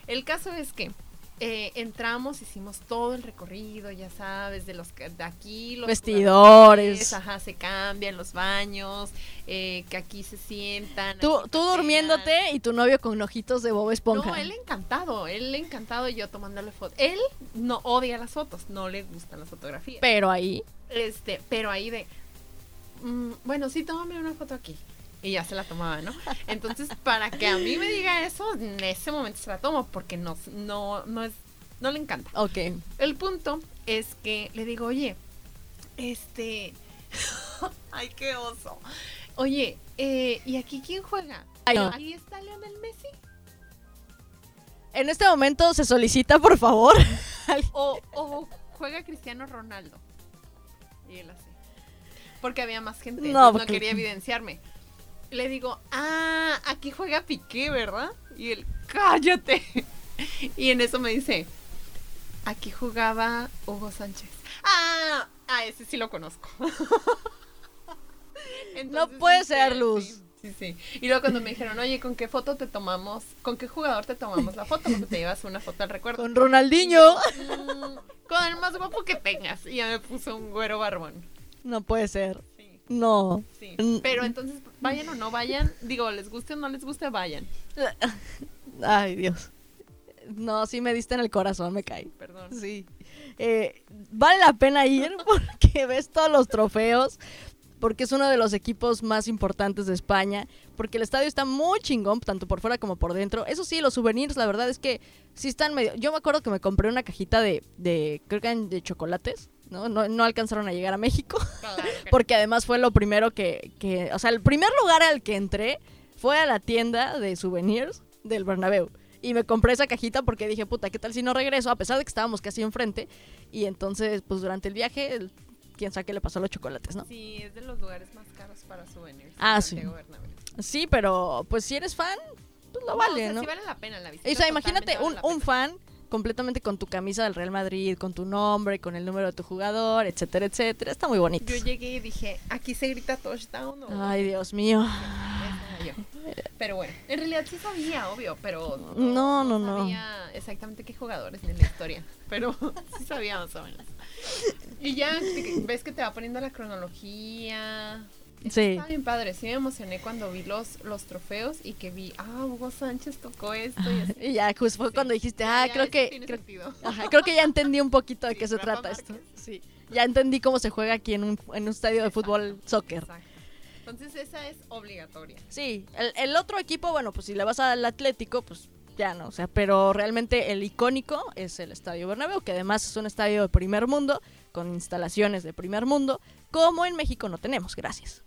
El caso es que eh, entramos, hicimos todo el recorrido, ya sabes, de los de aquí los Vestidores. ajá, se cambian los baños, eh, que aquí se sientan. Tú, tú durmiéndote y tu novio con ojitos de Bob Esponja. No, él encantado, él encantado y yo tomándole fotos. Él no odia las fotos, no le gustan las fotografías. Pero ahí, Este, pero ahí de, mm, bueno, sí, tómame una foto aquí. Y ya se la tomaba, ¿no? Entonces, para que a mí me diga eso, en ese momento se la tomo, porque no, no, no es, no le encanta. ok. El punto es que le digo, oye, este, (laughs) ay, qué oso. Oye, eh, ¿y aquí quién juega? Ay, no. ¿Ahí está Lionel Messi? En este momento se solicita, por favor. (laughs) O, o juega Cristiano Ronaldo. Y él así. Porque había más gente. No, No, porque- quería evidenciarme. Le digo, ah, aquí juega Piqué, ¿verdad? Y él, cállate. (laughs) Y en eso me dice, aquí jugaba Hugo Sánchez. Ah, ah, ese sí lo conozco. (laughs) Entonces, puede ser, Luz. Sí, sí, sí. Y luego cuando me dijeron, oye, ¿con qué foto te tomamos? ¿Con qué jugador te tomamos la foto? Porque te llevas una foto al recuerdo. Con Ronaldinho. Mm, con el más guapo que tengas. Y ya me puso un güero barbón. No puede ser. No. sí. Pero entonces, vayan o no vayan. Digo, les guste o no les guste, vayan. (laughs) Ay, Dios. No, sí me diste en el corazón, me caí. Perdón. Sí. Eh, vale la pena ir (laughs) porque ves todos los trofeos, porque es uno de los equipos más importantes de España, porque el estadio está muy chingón, tanto por fuera como por dentro. Eso sí, los souvenirs, la verdad es que sí están medio... Yo me acuerdo que me compré una cajita de, de creo que de chocolates, ¿no? No, no alcanzaron a llegar a México, Claro (laughs) porque además fue lo primero que, que... O sea, el primer lugar al que entré fue a la tienda de souvenirs del Bernabéu. Y me compré esa cajita porque dije, puta, ¿qué tal si no regreso? A pesar de que estábamos casi enfrente. Y entonces, pues durante el viaje, el- quién sabe qué le pasó a los chocolates, ¿no? Sí, es de los lugares más caros para souvenirs. Ah, sí. Bernabéu. Sí, pero pues si eres fan, pues lo No, vale, o sea, ¿no? sí vale la pena la visita. O sea, imagínate un, fan completamente con tu camisa del Real Madrid, con tu nombre, con el número de tu jugador, etcétera, etcétera. Está muy bonito. Yo llegué y dije, aquí se grita touchdown. ¿o? Ay, Dios mío. Pero bueno, en realidad sí sabía, obvio, pero No, no, no. sabía exactamente qué jugadores ni la historia, pero (laughs) sí sabía más o menos. Y ya ves que te va poniendo la cronología. Sí. Está bien padre, sí me emocioné cuando vi los, los trofeos y que vi, ah, Hugo Sánchez tocó esto y así. (laughs) Y ya, justo fue Sí. cuando dijiste, ah, ya, creo que... Creo, sentido. ajá, creo que ya entendí un poquito de (laughs) Sí, qué se trata esto. Sí. Ya entendí cómo se juega aquí en un, en un estadio de fútbol soccer. Exacto. Entonces esa es obligatoria. Sí, el, el otro equipo, bueno, pues si le vas al Atlético, pues ya no, o sea, pero realmente el icónico es el Estadio Bernabéu, que además es un estadio de primer mundo, con instalaciones de primer mundo, como en México no tenemos, gracias.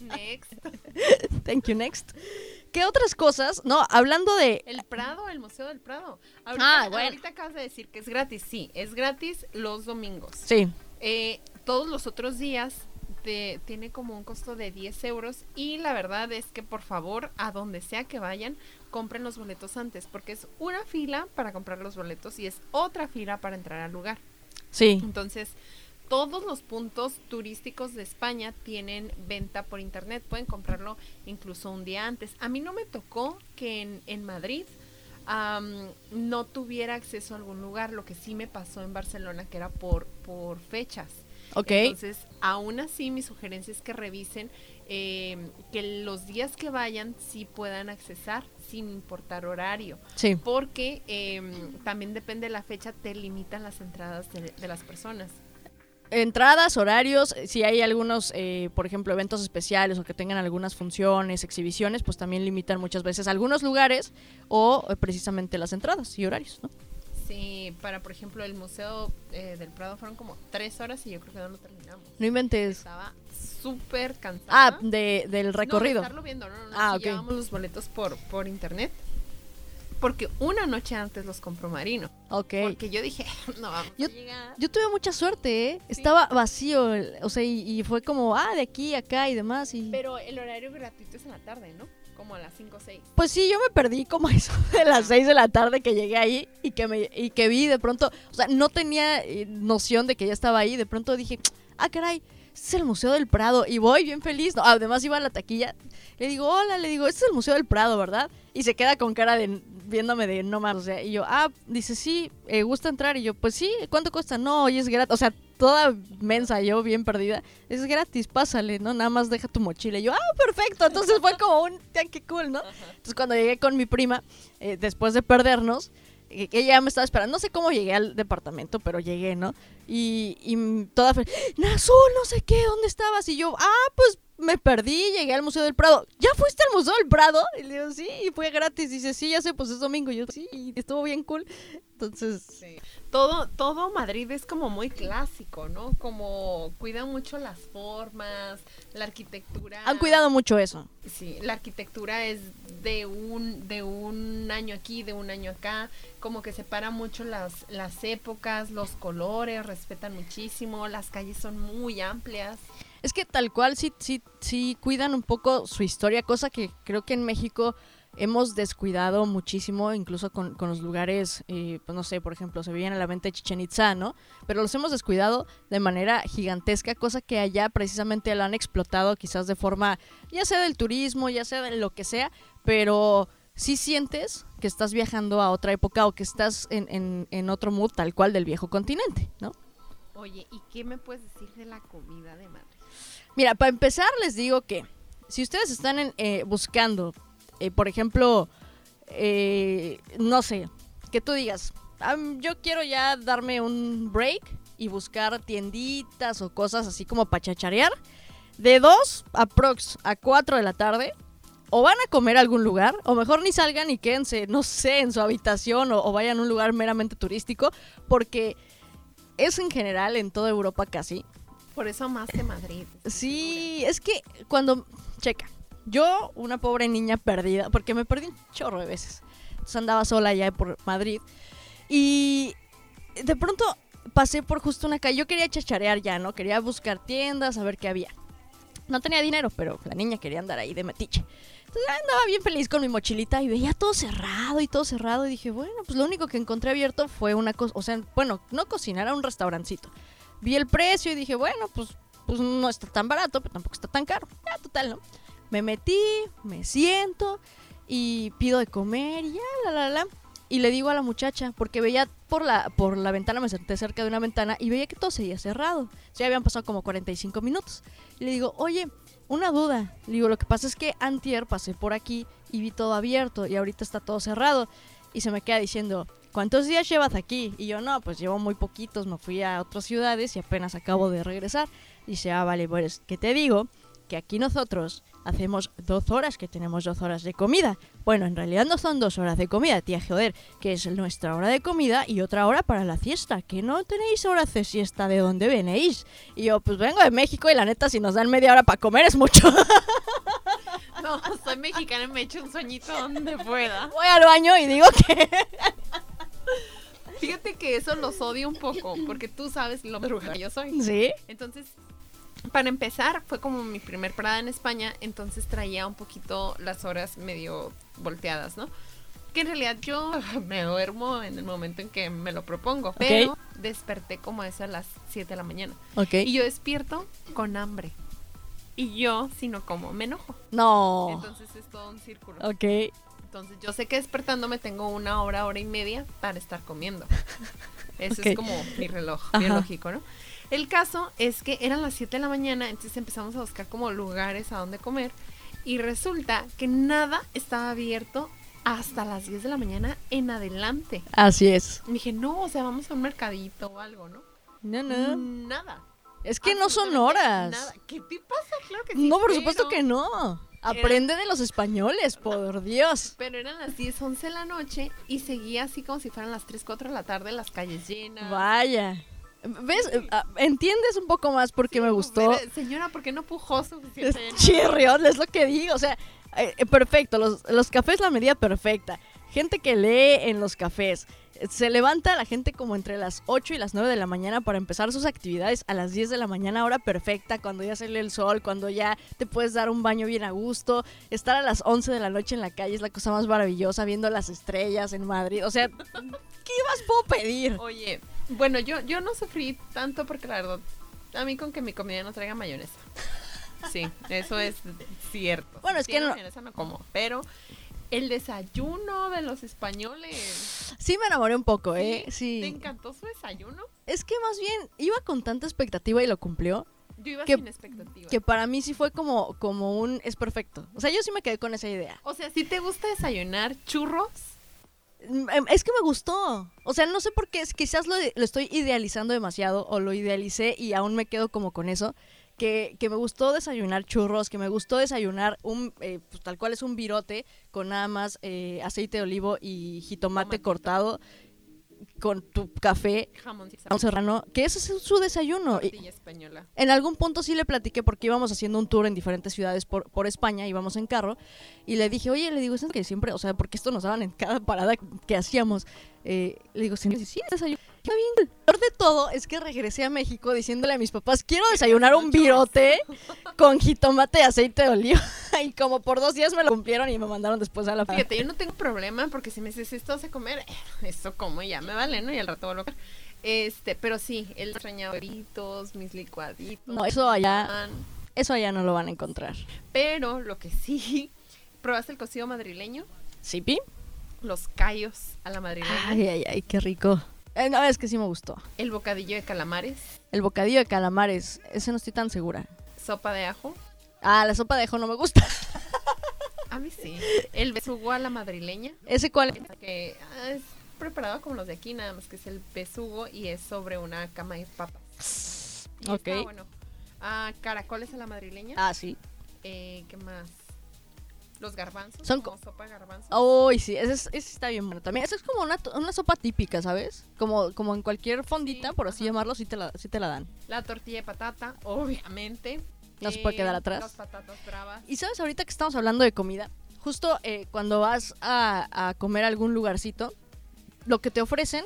Next. (laughs) Thank you, next. ¿Qué otras cosas? No, hablando de... El Prado, el Museo del Prado. Ahorita, Ah, bueno. ahorita acabas de decir que es gratis. Sí, es gratis los domingos. Sí, Eh, todos los otros días tiene como un costo de 10 euros y la verdad es que por favor, a donde sea que vayan, compren los boletos antes, porque es una fila para comprar los boletos y es otra fila para entrar al lugar. sí. Entonces, todos los puntos turísticos de España tienen venta por internet. Pueden comprarlo incluso un día antes. A mí no me tocó que en, en Madrid no tuviera acceso a algún lugar. Lo que sí me pasó en Barcelona, que era por, por fechas. Ok. Entonces, aún así, mi sugerencia es que revisen eh, que los días que vayan sí puedan accesar sin importar horario Sí. porque em, también depende de la fecha, te limitan las entradas de, de las personas. Entradas, horarios, si hay algunos, eh, por ejemplo, eventos especiales o que tengan algunas funciones, exhibiciones, pues también limitan muchas veces algunos lugares o eh, precisamente las entradas y horarios, ¿no? Sí, para por ejemplo el Museo eh, del Prado fueron como tres horas y yo creo que no lo terminamos. No inventes. Estaba súper cansada. Ah, de, del No, de recorrido. estarlo viendo, no, no, no, Ah, sí ok. llevamos los boletos por, por internet. Porque una noche antes los compró Marino. ok. Porque yo dije, (laughs) no vamos Yo- a llegar. Yo tuve mucha suerte, ¿eh? Estaba vacío, o sea, y, y fue como, ah, de aquí, acá y demás. Y... Pero el horario gratuito es en la tarde, ¿no? Como a las 5 o 6. Pues sí, yo me perdí como a (laughs) eso de las 6 de la tarde que llegué ahí y que, me, y que vi de pronto, o sea, no tenía eh, noción de que ya estaba ahí, de pronto dije, ah, caray, este es el Museo del Prado y voy bien feliz. No, además iba a la taquilla, le digo, hola, le digo, este es el Museo del Prado, ¿verdad? Y se queda con cara de viéndome de no más, o sea, y yo, ah, dice, sí, eh, gusta entrar y yo, pues sí, ¿cuánto cuesta? No, y es gratis, o sea, toda mensa, yo bien perdida, es gratis, pásale, ¿no? Nada más deja tu mochila. Y yo, ah, perfecto, entonces fue como un, qué cool, ¿no? Entonces cuando llegué con mi prima, eh, después de perdernos, eh, ella me estaba esperando. No sé cómo llegué al departamento, pero llegué, ¿no? Y, y toda Nazul, no sé qué, ¿dónde estabas? Y yo, ah, pues me perdí, llegué al Museo del Prado. ¿Ya fuiste al Museo del Prado? Y le digo, sí, y fue gratis. Y dice, sí, ya sé, pues es domingo. Y yo, sí, y estuvo bien cool. Entonces, Sí. Todo, todo Madrid es como muy clásico, ¿no? Como cuidan mucho las formas, la arquitectura. han cuidado mucho eso. Sí, la arquitectura es de un, de un año aquí, de un año acá, como que separa mucho las, las épocas, los colores, respetan muchísimo, las calles son muy amplias. Es que tal cual sí, sí, sí cuidan un poco su historia, cosa que creo que en México hemos descuidado muchísimo, incluso con, con los lugares, eh, pues no sé, por ejemplo, se viene a la mente Chichen Itza, ¿no? Pero los hemos descuidado de manera gigantesca, cosa que allá precisamente la han explotado quizás de forma, ya sea del turismo, ya sea de lo que sea, pero sí sientes que estás viajando a otra época o que estás en, en, en otro mood tal cual del viejo continente, ¿no? Oye, ¿y qué me puedes decir de la comida de Madrid? Mira, para empezar les digo que si ustedes están eh, buscando, eh, por ejemplo, eh, no sé, que tú digas, "Am, yo quiero ya darme un break y buscar tienditas o cosas así como para chacharear, de 2 aprox a 4 de la tarde, o van a comer a algún lugar, o mejor ni salgan y quédense, no sé, en su habitación o vayan a un lugar meramente turístico, porque es en general en toda Europa casi. Por eso más que Madrid. Sí, es que cuando. Checa. Yo, una pobre niña perdida, porque me perdí un chorro de veces. Entonces andaba sola allá por Madrid. Y de pronto pasé por justo una calle. Yo quería chacharear ya, ¿no? Quería buscar tiendas, a ver qué había. No tenía dinero, pero la niña quería andar ahí de metiche. Andaba bien feliz con mi mochilita y veía todo cerrado y todo cerrado. Y dije, bueno, pues lo único que encontré abierto fue una cosa, o sea, bueno, no cocinar, era un restaurancito. Vi el precio y dije, bueno, pues, pues no está tan barato, pero tampoco está tan caro. Ya, total, ¿no? Me metí, me siento y pido de comer y ya, la, la, la. Y le digo a la muchacha, porque veía por la, por la ventana, me senté cerca de una ventana y veía que todo seguía cerrado. Ya habían pasado como 45 minutos. Y le digo, oye, una duda. Le digo, lo que pasa es que antier pasé por aquí y vi todo abierto y ahorita está todo cerrado. Y se me queda diciendo, ¿cuántos días llevas aquí? Y yo, no, pues llevo muy poquitos, me fui a otras ciudades y apenas acabo de regresar. Dice, ah, vale, pues, ¿qué te digo? Que aquí nosotros hacemos dos horas, que tenemos dos horas de comida. Bueno, en realidad no son dos horas de comida, tía, joder, que es nuestra hora de comida y otra hora para la siesta, que no tenéis horas de siesta de dónde venéis. Y yo, pues vengo de México y la neta, si nos dan media hora para comer es mucho. (laughs) No, soy mexicana y me echo un sueñito donde pueda. Voy al baño y digo que... Fíjate que eso los odio un poco, porque tú sabes lo (laughs) que yo soy. ¿Sí? Entonces, para empezar, fue como mi primer parada en España, entonces traía un poquito las horas medio volteadas, ¿no? Que en realidad yo (laughs) me duermo en el momento en que me lo propongo, pero desperté como a eso a las 7 de la mañana. Ok. Y yo despierto con hambre. Y yo, si no como, me enojo. No. Entonces es todo un círculo. Ok. Entonces yo sé que despertándome tengo una hora, hora y media para estar comiendo. (laughs) Eso es como mi reloj Ajá. biológico, ¿no? El caso es que eran las 7 de la mañana, entonces empezamos a buscar como lugares a donde comer y resulta que nada estaba abierto hasta las 10 de la mañana en adelante. Así es. Y dije, no, o sea, vamos a un mercadito o algo, ¿no? No, no. Nada. Es que no son horas. Nada. ¿Qué te pasa? Claro que sí. No, por supuesto que no. Aprende de los españoles, por Dios. Pero eran las 10, 11 de la noche y seguía así como si fueran las 3, 4 de la tarde, las calles llenas. Vaya. ¿Ves? Ah, Entiendes un poco más porque me gustó. Pero, señora, ¿por qué no pujó Es suficiente? chirrión, es lo que digo. O sea, eh, eh, perfecto. Los, los cafés, la medida perfecta. Gente que lee en los cafés. Se levanta la gente como entre las 8 y las 9 de la mañana para empezar sus actividades a las 10 de la mañana, hora perfecta, cuando ya sale el sol, cuando ya te puedes dar un baño bien a gusto. Estar a las 11 de la noche en la calle es la cosa más maravillosa, viendo las estrellas en Madrid. O sea, ¿qué más puedo pedir? Oye, bueno, yo, yo no sufrí tanto porque la verdad, a mí con que mi comida no traiga mayonesa. Sí, eso es cierto. Bueno, es que no- mayonesa no como, pero el desayuno de los españoles. Sí me enamoré un poco, ¿eh? ¿Te Sí. encantó su desayuno? Es que más bien iba con tanta expectativa y lo cumplió. Yo iba Que- sin expectativa. que para mí sí fue como, como un es perfecto. O sea, yo sí me quedé con esa idea. O sea, si te gusta desayunar churros, Es que me gustó. O sea, no sé por qué, es- quizás lo, lo estoy idealizando demasiado o lo idealicé y aún me quedo como con eso. Que, que me gustó desayunar churros, que me gustó desayunar un, eh, pues, tal cual es un virote con nada más eh, aceite de olivo y jitomate Tomatito. cortado con tu café, jamón jamón serrano, que ese es su desayuno. Y- tortilla española. En algún punto sí le platiqué porque íbamos haciendo un tour en diferentes ciudades por, por España, íbamos en carro, y le dije, oye, le digo, ¿es que siempre, o sea, porque esto nos daban en cada parada que hacíamos? Eh, le digo, sí, sí, desayuno. Lo peor de todo es que regresé a México diciéndole a mis papás, quiero desayunar un virote con jitomate y aceite de oliva. (laughs) Y como por dos días me lo cumplieron y me mandaron después a la Fíjate, yo no tengo problema porque si me dices esto vas a comer, (laughs) esto como y ya me vale, ¿no? Y al rato vuelvo a comer. Este, pero sí, el extrañaba huevitos, mis licuaditos. No, eso allá, eso allá no lo van a encontrar. Pero lo que sí, (laughs) probaste el cocido madrileño, ¿Sí, Pi? los callos a la madrileña, Ay, ay, ay, qué rico. Eh, no, es que sí me gustó. el bocadillo de calamares, El bocadillo de calamares, ese no estoy tan segura. sopa de ajo. Ah, la sopa de ajo no me gusta. (laughs) A mí sí. El besugo a la madrileña, ¿Ese cuál? que ah, es preparado como los de aquí, nada más que es el besugo y es sobre una cama de papas. Y Ok. está bueno. Ah, caracoles a la madrileña. Ah, sí. Eh, ¿Qué más? Los garbanzos. Son como sopa de garbanzos. Uy, sí, ese, es- ese está bien bueno también. Ese es como una, una sopa típica, ¿sabes? Como, como en cualquier fondita, Sí, por así ajá. llamarlo, sí te, la, sí te la dan. La tortilla de patata, obviamente. No se puede quedar atrás. Las patatas bravas. Y sabes, ahorita que estamos hablando de comida, justo eh, cuando vas a, a comer a algún lugarcito, lo que te ofrecen,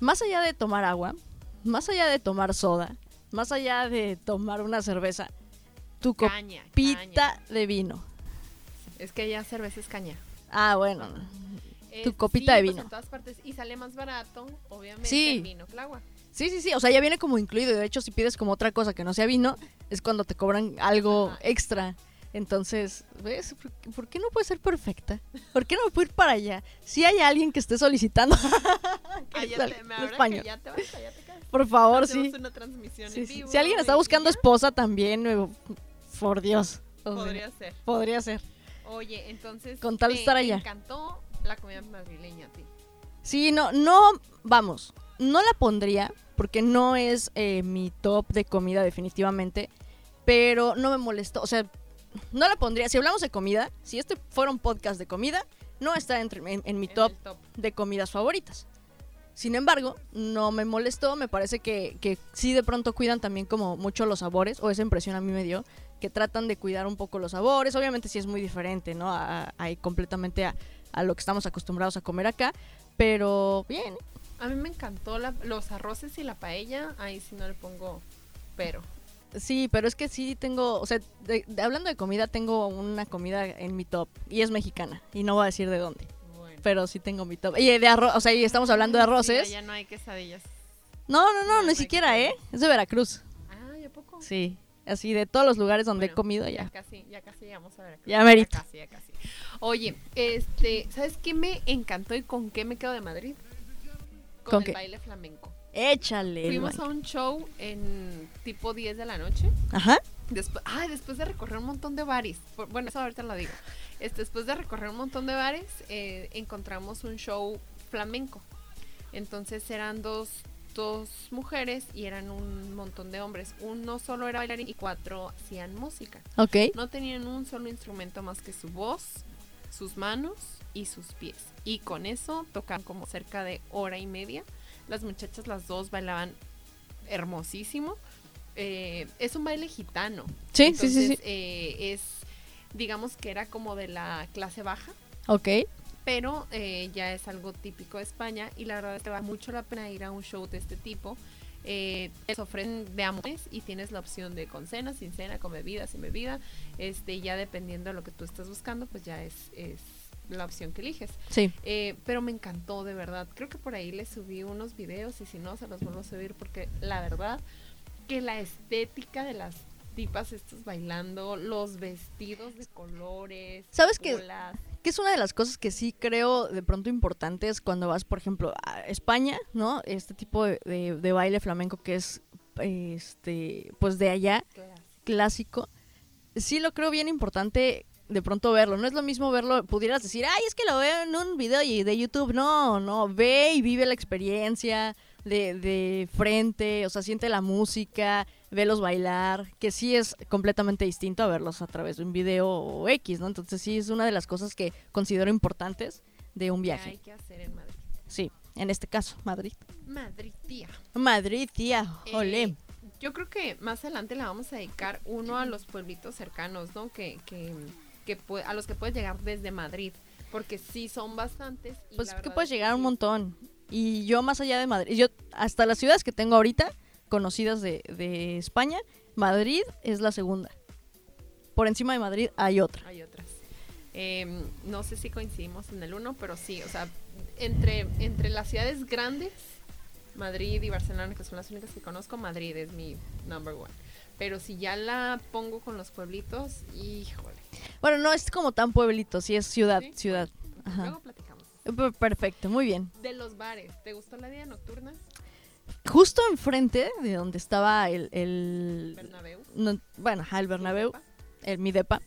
más allá de tomar agua, más allá de tomar soda, más allá de tomar una cerveza, tu Caña, copita caña. de vino. Es que ya cerveza es caña. Ah, bueno. Tu Eh, copita de pues, vino. en todas partes. Y sale más barato, obviamente, Sí. el vino que el agua. Sí, sí, sí. O sea, ya viene como incluido. De hecho, si pides como otra cosa que no sea vino, es cuando te cobran algo Ajá. extra. Entonces, ¿ves? ¿Por, qué- no puede ser perfecta? ¿Por qué no me puedo ir para allá? Si hay alguien que esté solicitando. (laughs) que ya te, me español. que ya te vas, ya te caes. Por favor, Hacemos sí. una transmisión Sí, en sí. vivo. Si alguien está buscando esposa también, por Dios. O sea, podría ser. podría ser. Oye, entonces. Con tal me estar allá. encantó la comida madrileña a ti. Sí, no, no, vamos, no la pondría porque no es eh, mi top de comida definitivamente, pero no me molestó, o sea, no la pondría. Si hablamos de comida, si este fuera un podcast de comida, no está entre, en, en mi En top el top. de comidas favoritas. Sin embargo, no me molestó, me parece que, que sí de pronto cuidan también como mucho los sabores, o esa impresión a mí me dio, que tratan de cuidar un poco los sabores, obviamente sí es muy diferente, ¿no? A, a- a- completamente a, a lo que estamos acostumbrados a comer acá, pero bien, A mí me encantó la- los arroces y la paella. Ahí sí no le pongo pero. sí, pero es que sí tengo, o sea, de- de- hablando de comida, tengo una comida en mi top, y es mexicana, y no voy a decir de dónde, Bueno. pero sí tengo mi top. Y de arroz, o sea, y estamos hablando de arroces. Ya no hay quesadillas. No, no, no, No, ni siquiera, ¿eh? Es de Veracruz. Ah, ¿y a poco? Sí, así de todos los lugares donde he comido ya. casi, ya casi llegamos a Veracruz. Ya merito. casi, ya casi. Oye, este, ¿sabes qué me encantó y con qué me quedo de Madrid? Con, ¿Con el qué? baile flamenco. Échale. Fuimos a un show en tipo 10 de la noche. Ajá. Después, ah, después de recorrer un montón de bares. por- Bueno, eso ahorita lo digo. Este, después de recorrer un montón de bares, eh, encontramos un show flamenco. Entonces eran dos, dos mujeres y eran un montón de hombres. Uno solo era bailarín y cuatro hacían música. Ok. No tenían un solo instrumento más que su voz, sus manos y sus pies. Y con eso tocaban como cerca de hora y media. Las muchachas, las dos, bailaban hermosísimo. Eh, es un baile gitano. Sí, sí, sí, eh, es, digamos que era como de la clase baja, Ok. Pero eh, ya es algo típico de España y la verdad que vale mucho la pena ir a un show de este tipo. Eh, te ofrecen de amores y tienes la opción de con cena, sin cena, con bebida, sin bebida. Este, ya dependiendo de lo que tú estés buscando, pues ya es, es la opción que eliges. Sí. Eh, pero me encantó, de verdad. Creo que por ahí les subí unos videos y si no, se los vuelvo a subir porque la verdad que la estética de las tipas estas bailando, los vestidos de colores, ¿Sabes qué? Que es una de las cosas que sí creo de pronto importantes cuando vas, por ejemplo, a España, ¿no? Este tipo de, de- de baile flamenco que es, este, pues de allá, clásico. Sí lo creo bien importante de pronto verlo. No es lo mismo verlo, pudieras decir, ay, es que lo veo en un video de YouTube. No, no, ve y vive la experiencia de, de frente, o sea, siente la música, velos bailar, que sí es completamente distinto a verlos a través de un video o X, ¿no? Entonces sí es una de las cosas que considero importantes de un viaje. hay que hacer en Madrid. Sí, en este caso, Madrid. Madrid, tía. Madrid, tía, olé. Eh, yo creo que más adelante le vamos a dedicar uno a los pueblitos cercanos, ¿no? Que, que, que a los que puedes llegar desde Madrid. Porque sí son bastantes. y Pues la que puedes es llegar a un montón. Y yo más allá de Madrid, yo hasta las ciudades que tengo ahorita, conocidas de, de España, Madrid es la segunda. Por encima de Madrid hay otra. Hay otras. Em, no sé si coincidimos en el uno, pero sí, o sea, entre, entre las ciudades grandes, Madrid y Barcelona, que son las únicas que conozco, Madrid es mi number one. Pero si ya la pongo con los pueblitos, híjole. Bueno, no es como tan pueblito, sí es ciudad, ¿sí? ciudad. Ajá. Luego platicamos. Perfecto, muy bien. De los bares, ¿te gustó la vida nocturna? Justo enfrente de donde estaba el... el Bernabéu. no, bueno, ajá, el Bernabéu, el mi depa,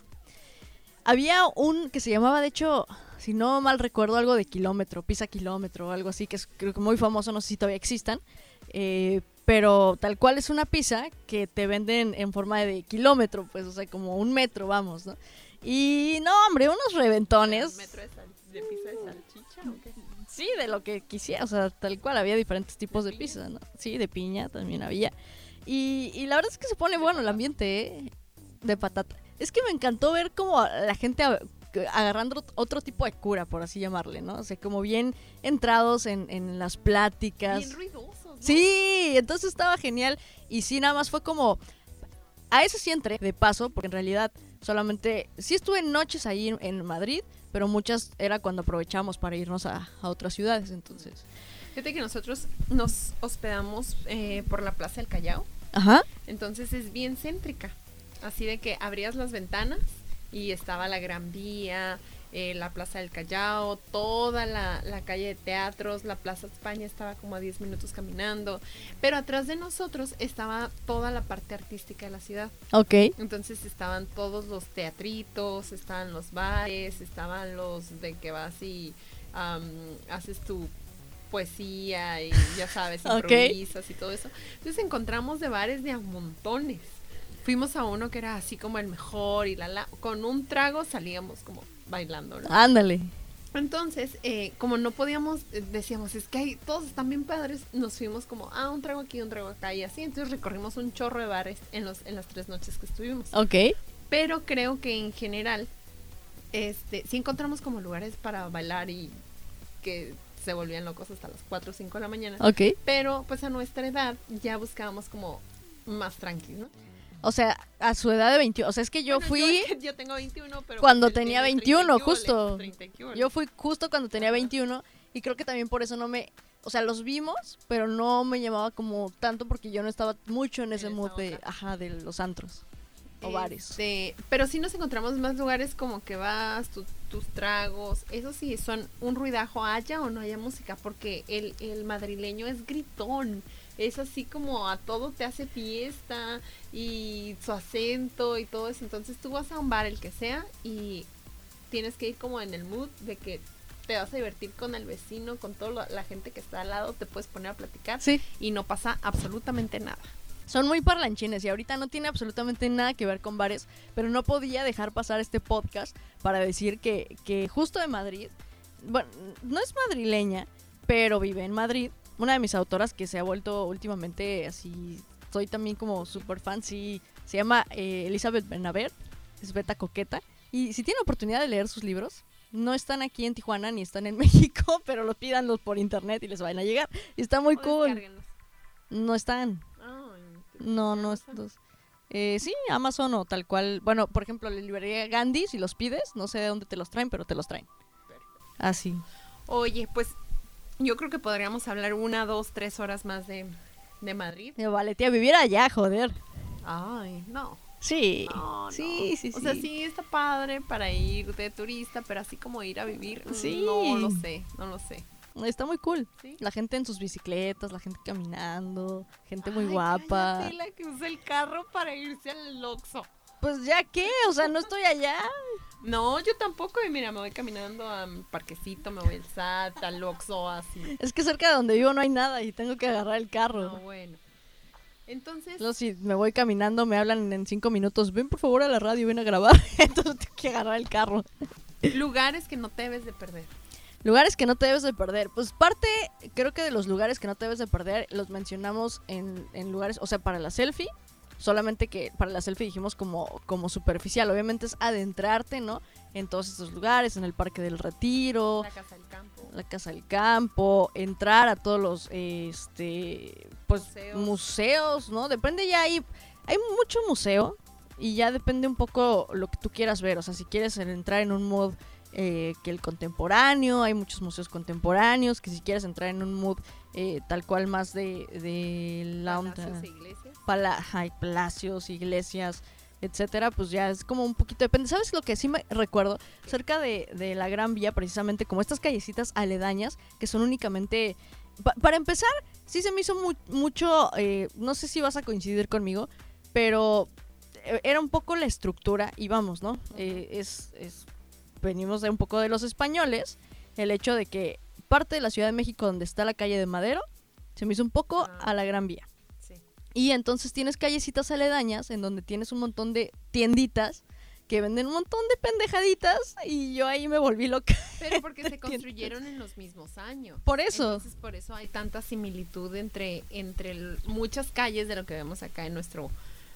había un que se llamaba, de hecho, si no mal recuerdo, algo de kilómetro, pisa kilómetro o algo así, que es creo que muy famoso, no sé si todavía existan, eh, pero tal cual es una pizza que te venden en forma de kilómetro, pues, o sea, como un metro, vamos, ¿no? Y no, hombre, unos reventones. ¿Metro de, sal- de pizza de salchicha o qué? Sí, de lo que quisiera, o sea, tal cual había diferentes tipos de, piña? pizza, ¿no? Sí, de piña también había. Y, y la verdad es que se pone bueno el ambiente, ¿eh? De patata. Es que me encantó ver como la gente agarrando ot- otro tipo de cura, por así llamarle, ¿no? O sea, como bien entrados en, en las pláticas. Bien ruidosos, ¿no? Sí, entonces estaba genial. Y sí, nada más fue como. a ese sí entré de paso, porque en realidad solamente, sí estuve noches ahí en, en Madrid, pero muchas era cuando aprovechamos para irnos a, a otras ciudades, entonces. Fíjate que nosotros nos hospedamos eh, por la Plaza del Callao. Ajá. Entonces es bien céntrica. Así de que abrías las ventanas y estaba la Gran Vía, eh, la Plaza del Callao, toda la, la calle de teatros, la Plaza España estaba como a 10 minutos caminando. Pero atrás de nosotros estaba toda la parte artística de la ciudad. Ok. Entonces estaban todos los teatritos, estaban los bares, estaban los de que vas y am, haces tu poesía y ya sabes, (laughs) improvisas y todo eso. Entonces encontramos de bares de a montones. Fuimos a uno que era así como el mejor y la la. Con un trago salíamos como bailando. ¿no? Ándale. Entonces, eh, como no podíamos, eh, decíamos, es que hay, todos están bien padres, nos fuimos como, ah, un trago aquí, un trago acá y así. Entonces recorrimos un chorro de bares en, los, en las tres noches que estuvimos. Ok. Pero creo que en general, este, sí encontramos como lugares para bailar y que se volvían locos hasta las 4 o 5 de la mañana. Ok. Pero pues a nuestra edad ya buscábamos como más tranquilos, ¿no? O sea, a su edad de 21. O sea, es que yo Bueno, fui. Yo, yo tengo 21, pero. cuando pues, tenía tiene 21, 30 y qué justo. ole, 30 y qué ole. Yo fui justo cuando tenía Ajá. 21 y creo que también por eso no me... O sea, los vimos, pero no me llamaba como tanto porque yo no estaba mucho en ese mood de, ajá, de los antros o bares. Este, pero sí nos encontramos más lugares como que vas, tu- tus tragos, eso sí, son un ruidajo, haya o no haya música, porque el, el madrileño es gritón, es así como a todo te hace fiesta y su acento y todo eso, entonces tú vas a un bar, el que sea, y tienes que ir como en el mood de que te vas a divertir con el vecino, con toda la gente que está al lado, te puedes poner a platicar Sí, y no pasa absolutamente nada. son muy parlanchines y ahorita no tiene absolutamente nada que ver con bares, pero no podía dejar pasar este podcast para decir que, que justo de Madrid, bueno, no es madrileña, pero vive en Madrid, una de mis autoras que se ha vuelto últimamente así, soy también como súper fan, sí, se llama eh, Elizabeth Benaver, es beta coqueta, y si tienen oportunidad de leer sus libros, no están aquí en Tijuana ni están en (laughs) México, pero los pídanlos por internet y les van a llegar. Y está muy O cool. No están. No, no estos. Eh, sí, Amazon o tal cual. Bueno, por ejemplo, la librería Gandhi, si los pides, no sé de dónde te los traen, pero te los traen. Así. Oye, pues yo creo que podríamos hablar una, dos, tres horas más de, de Madrid. Yo, vale, tía, vivir allá, joder. Ay, no. Sí. No, no. sí, sí, sí. O sea, sí está padre para ir de turista, pero así como ir a vivir, mm, Sí. no lo sé, no lo sé. Está muy cool. ¿Sí? La gente en sus bicicletas, la gente caminando, gente muy Ay, guapa. cállate, la que usa el carro para irse al Oxxo. Pues ya qué, o sea, no estoy allá. No, yo tampoco. Y mira, me voy caminando a mi parquecito, me voy al SAT, al Oxxo, así. Es que cerca de donde vivo no hay nada y tengo que agarrar el carro. No, bueno. Entonces, Luego, si me voy caminando, me hablan en cinco minutos. Ven por favor a la radio, ven a grabar. (laughs) Entonces tengo que agarrar el carro. lugares que no te debes de perder. Lugares que no te debes de perder. Pues parte, creo que de los lugares que no te debes de perder, los mencionamos en, en lugares, o sea, para la selfie. Solamente que para la selfie dijimos como, como superficial. Obviamente es adentrarte, ¿no? En todos estos lugares, en el Parque del Retiro, La casa del campo. la Casa del Campo, entrar a todos los, este, pues, Museos. museos, ¿no? Depende ya, hay, hay mucho museo y ya depende un poco lo que tú quieras ver. O sea, si quieres entrar en un mood eh, que el contemporáneo, hay muchos museos contemporáneos, que si quieres entrar en un mood eh, tal cual más de, de la onda Palacios e iglesias. Pala hay palacios, iglesias, etcétera, pues ya es como un poquito depende. ¿Sabes lo que sí me recuerdo? Cerca de, de la Gran Vía, precisamente como estas callecitas aledañas que son únicamente. pa- para empezar, sí se me hizo mu- mucho. eh, no sé si vas a coincidir conmigo, pero eh, era un poco la estructura, y vamos, ¿no? Eh, es, es- Venimos de un poco de los españoles. El hecho de que parte de la Ciudad de México, donde está la calle de Madero, se me hizo un poco a la Gran Vía. Y entonces tienes callecitas aledañas en donde tienes un montón de tienditas que venden un montón de pendejaditas y yo ahí me volví loca. Pero (laughs) porque se construyeron en los mismos años. Por eso. Entonces, por eso hay tanta similitud entre, entre muchas calles de lo que vemos acá en nuestro,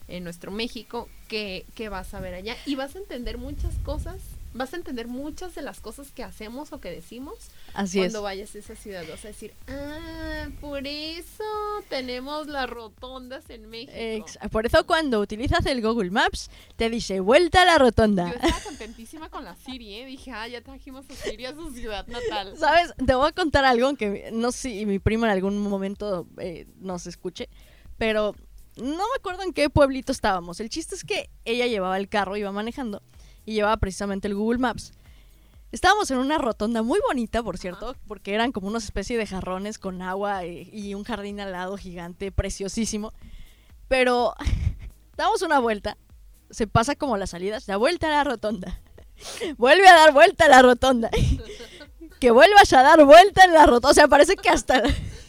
en nuestro México que, que vas a ver allá. Y vas a entender muchas cosas vas a entender muchas de las cosas que hacemos o que decimos Así es. cuando vayas a esa ciudad. Vas a decir, ah, por eso tenemos las rotondas en México. Ex- Por eso cuando utilizas el Google Maps te dice vuelta a la Yo rotonda. estaba contentísima con la Siri, ¿eh? Dije, ah, ya trajimos a Siri a su ciudad natal. (laughs) ¿Sabes? Te voy a contar algo que no sé si mi primo en algún momento eh, nos escuche, pero no me acuerdo en qué pueblito estábamos. El chiste es que ella llevaba el carro, iba manejando y llevaba precisamente el Google Maps. Estábamos en una rotonda muy bonita, por cierto, porque eran como una especie de jarrones con agua eh, y un jardín al lado gigante, preciosísimo. Pero (laughs) damos una vuelta, se pasa como las salidas, da vuelta a la rotonda. (laughs) Vuelve a dar vuelta a la rotonda. (laughs) que vuelvas a dar vuelta en la rotonda. O sea, parece que hasta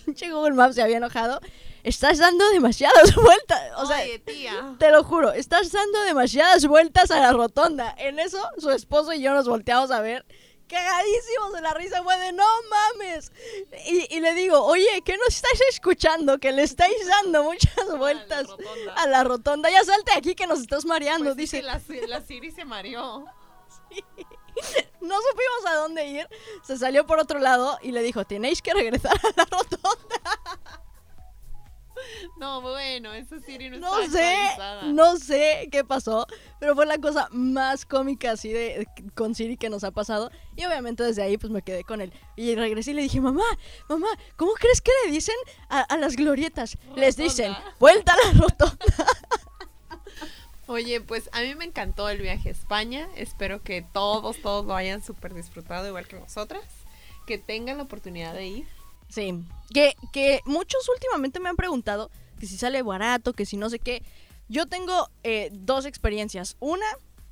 Google Maps se había enojado. Estás dando demasiadas (laughs) vueltas. O sea, Oye, tía. te lo juro, estás dando demasiadas vueltas a la rotonda. En eso, su esposo y yo nos volteamos a ver. Cagadísimos de la risa, fue de no mames. Y, y le digo, oye, ¿qué no estáis escuchando? Que le estáis dando muchas (laughs) vueltas rotonda. a la rotonda. Ya salte aquí que nos estás mareando, Pues sí dice. que la, la Siri se mareó. (laughs) No supimos a dónde ir. Se salió por otro lado y le dijo, tenéis que regresar a la rotonda. (laughs) No, bueno, esa Siri no, No está sé, actualizada. no sé qué pasó, pero fue la cosa más cómica así de con Siri que nos ha pasado. Y obviamente desde ahí pues me quedé con él. Y regresé y le dije, mamá, mamá, ¿cómo crees que le dicen a, a las glorietas? Les dicen, vuelta a la rotonda. (laughs) Oye, pues a mí me encantó el viaje a España. Espero que todos, todos lo hayan súper disfrutado igual que nosotras. Que tengan la oportunidad de ir. Sí, que, que muchos últimamente me han preguntado que si sale barato, que si no sé qué. Yo tengo eh, dos experiencias. Una,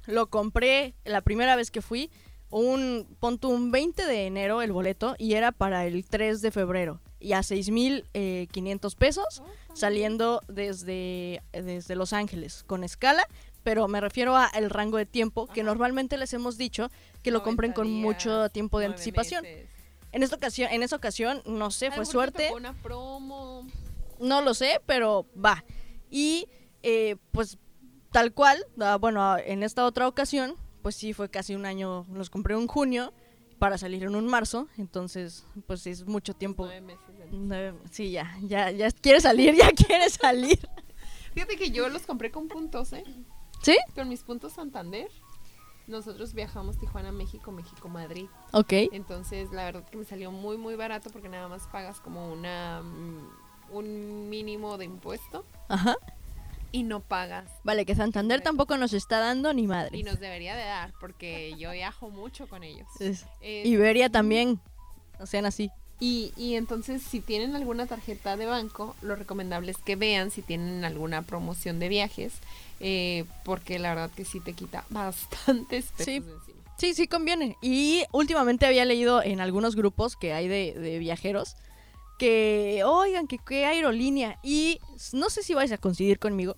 lo compré la primera vez que fui, un, pon un 20 de enero el boleto y era para el 3 de febrero. Y a 6.500 pesos saliendo desde, desde Los Ángeles con escala. Pero me refiero a el rango de tiempo que Ajá. normalmente les hemos dicho que lo compren 90 con mucho tiempo de anticipación. meses. En esta ocasión, en esa ocasión, no sé, fue suerte. una promo. No lo sé, pero va. Y eh, pues tal cual, ah, bueno, en esta otra ocasión, pues sí fue casi un año, los compré en junio para salir en un marzo, entonces pues es mucho tiempo. Nueve meses Nueve- sí, ya, ya, ya quiere salir, (laughs) ya quiere salir. Fíjate que yo los compré con puntos, ¿eh? ¿Sí? Con mis puntos Santander. Nosotros viajamos Tijuana, México, México, Madrid. Ok. Entonces, la verdad que me salió muy, muy barato porque nada más pagas como una mm, un mínimo de impuesto Ajá. y no pagas. Vale, que Santander tampoco nos está dando ni madre. Y nos debería de dar porque yo viajo mucho con ellos. Es- Eh, Iberia también. O sean así. Y, y entonces, si tienen alguna tarjeta de banco, lo recomendable es que vean si tienen alguna promoción de viajes, eh, porque la verdad que sí te quita (laughs) bastantes pesos Sí. encima. Sí, sí conviene. Y últimamente había leído en algunos grupos que hay de, de viajeros que, oigan, que qué aerolínea. Y no sé si vais a coincidir conmigo.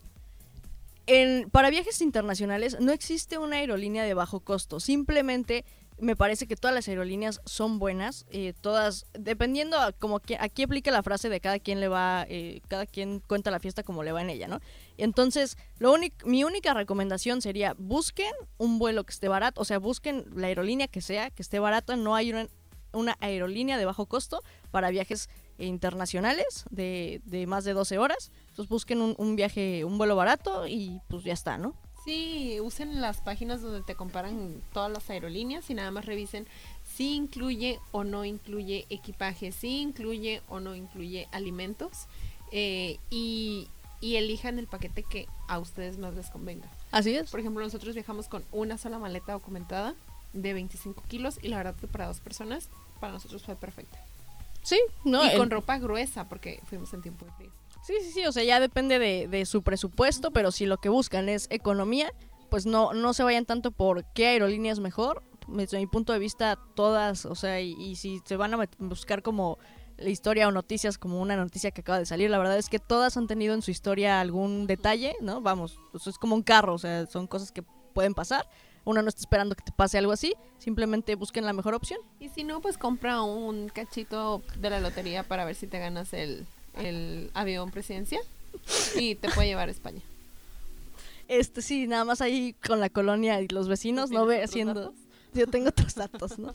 En, para viajes internacionales no existe una aerolínea de bajo costo. Simplemente me parece que todas las aerolíneas son buenas. eh, todas, dependiendo a como que, aquí aplica la frase de cada quien le va, eh, cada quien cuenta la fiesta como le va en ella, ¿no? Entonces, lo mi única recomendación sería busquen un vuelo que esté barato, o sea, busquen la aerolínea que sea, que esté barata. No hay una, una aerolínea de bajo costo para viajes internacionales de, de más de 12 horas. Entonces busquen un, un viaje, un vuelo barato y pues ya está, ¿no? Sí, usen las páginas donde te comparan todas las aerolíneas y nada más revisen si incluye o no incluye equipaje, si incluye o no incluye alimentos eh, y, y elijan el paquete que a ustedes más les convenga. Así es. Por ejemplo, nosotros viajamos con una sola maleta documentada de 25 kilos y la verdad que para dos personas para nosotros fue perfecta. Sí, no. y el- con ropa gruesa porque fuimos en tiempo de frío. Sí, sí, sí, o sea, ya depende de, de su presupuesto, pero si lo que buscan es economía, pues no, no se vayan tanto por qué aerolínea es mejor. Desde mi punto de vista, todas, o sea, y, y si se van a buscar como la historia o noticias, como una noticia que acaba de salir, la verdad es que todas han tenido en su historia algún detalle, ¿no? Vamos, pues es como un carro, o sea, son cosas que pueden pasar. Uno no está esperando que te pase algo así, simplemente busquen la mejor opción. Y si no, pues compra un cachito de la lotería para ver si te ganas el, el avión presidencial y te puede llevar a España. Este sí, nada más ahí con la colonia y los vecinos, no ¿Tienes ve haciendo... datos? yo tengo otros datos, ¿no?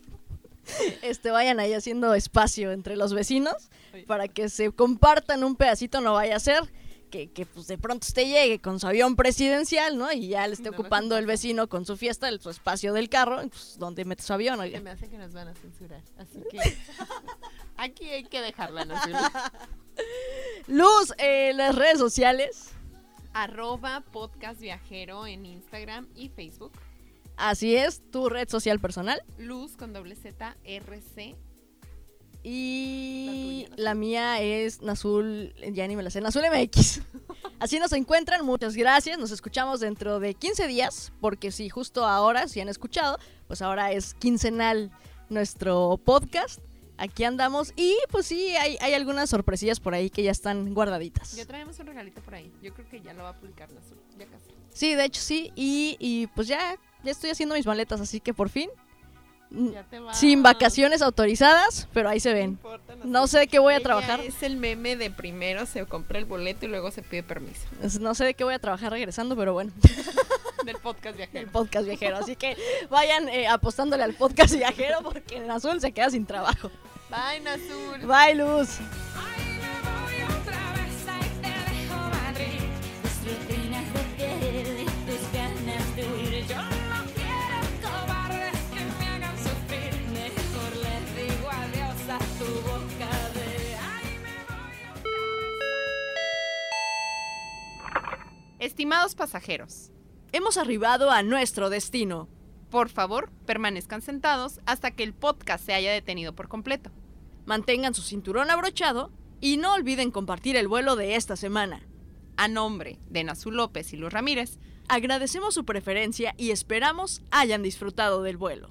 Este, vayan ahí haciendo espacio entre los vecinos Oye. para que se compartan un pedacito, no vaya a ser que, que, pues de pronto usted llegue con su avión presidencial, ¿no? Y ya le esté No, ocupando el vecino con su fiesta, el, su espacio del carro, pues, donde mete su avión, Se me hace que nos van a censurar. Así que (laughs) aquí hay que dejarla, ¿no? Luz, eh, las redes sociales. Arroba podcast viajero en Instagram y Facebook. Así es, tu red social personal. Luz con doble Z RC. Y La tuya, la mía es Nazul, ya ni me la sé, Nazul MX. (laughs) Así nos encuentran, muchas gracias. Nos escuchamos dentro de 15 días, porque si justo ahora, si han escuchado, pues ahora es quincenal nuestro podcast. Aquí andamos y pues sí, hay, hay algunas sorpresillas por ahí que ya están guardaditas. Ya traemos un regalito por ahí. Yo creo que ya lo va a publicar Nazul. Ya casi. Sí, de hecho sí. Y, y pues ya, ya estoy haciendo mis maletas, así que por fin. Sin vacaciones autorizadas, pero ahí se No ven. No sé de qué voy a trabajar. Es el meme de primero se compra el boleto y luego se pide permiso. No sé de qué voy a trabajar regresando, pero bueno, (laughs) Del podcast el viajero. podcast viajero. Así que vayan eh, apostándole al podcast viajero porque en azul se queda sin trabajo. Bye, Nazul. Bye, Luz. Ay, Estimados pasajeros, Hemos arribado a nuestro destino. por favor, permanezcan sentados hasta que el podcast se haya detenido por completo. Mantengan su cinturón abrochado y no olviden compartir el vuelo de esta semana. A nombre de Nazul López y Luz Ramírez, Agradecemos su preferencia y esperamos hayan disfrutado del vuelo.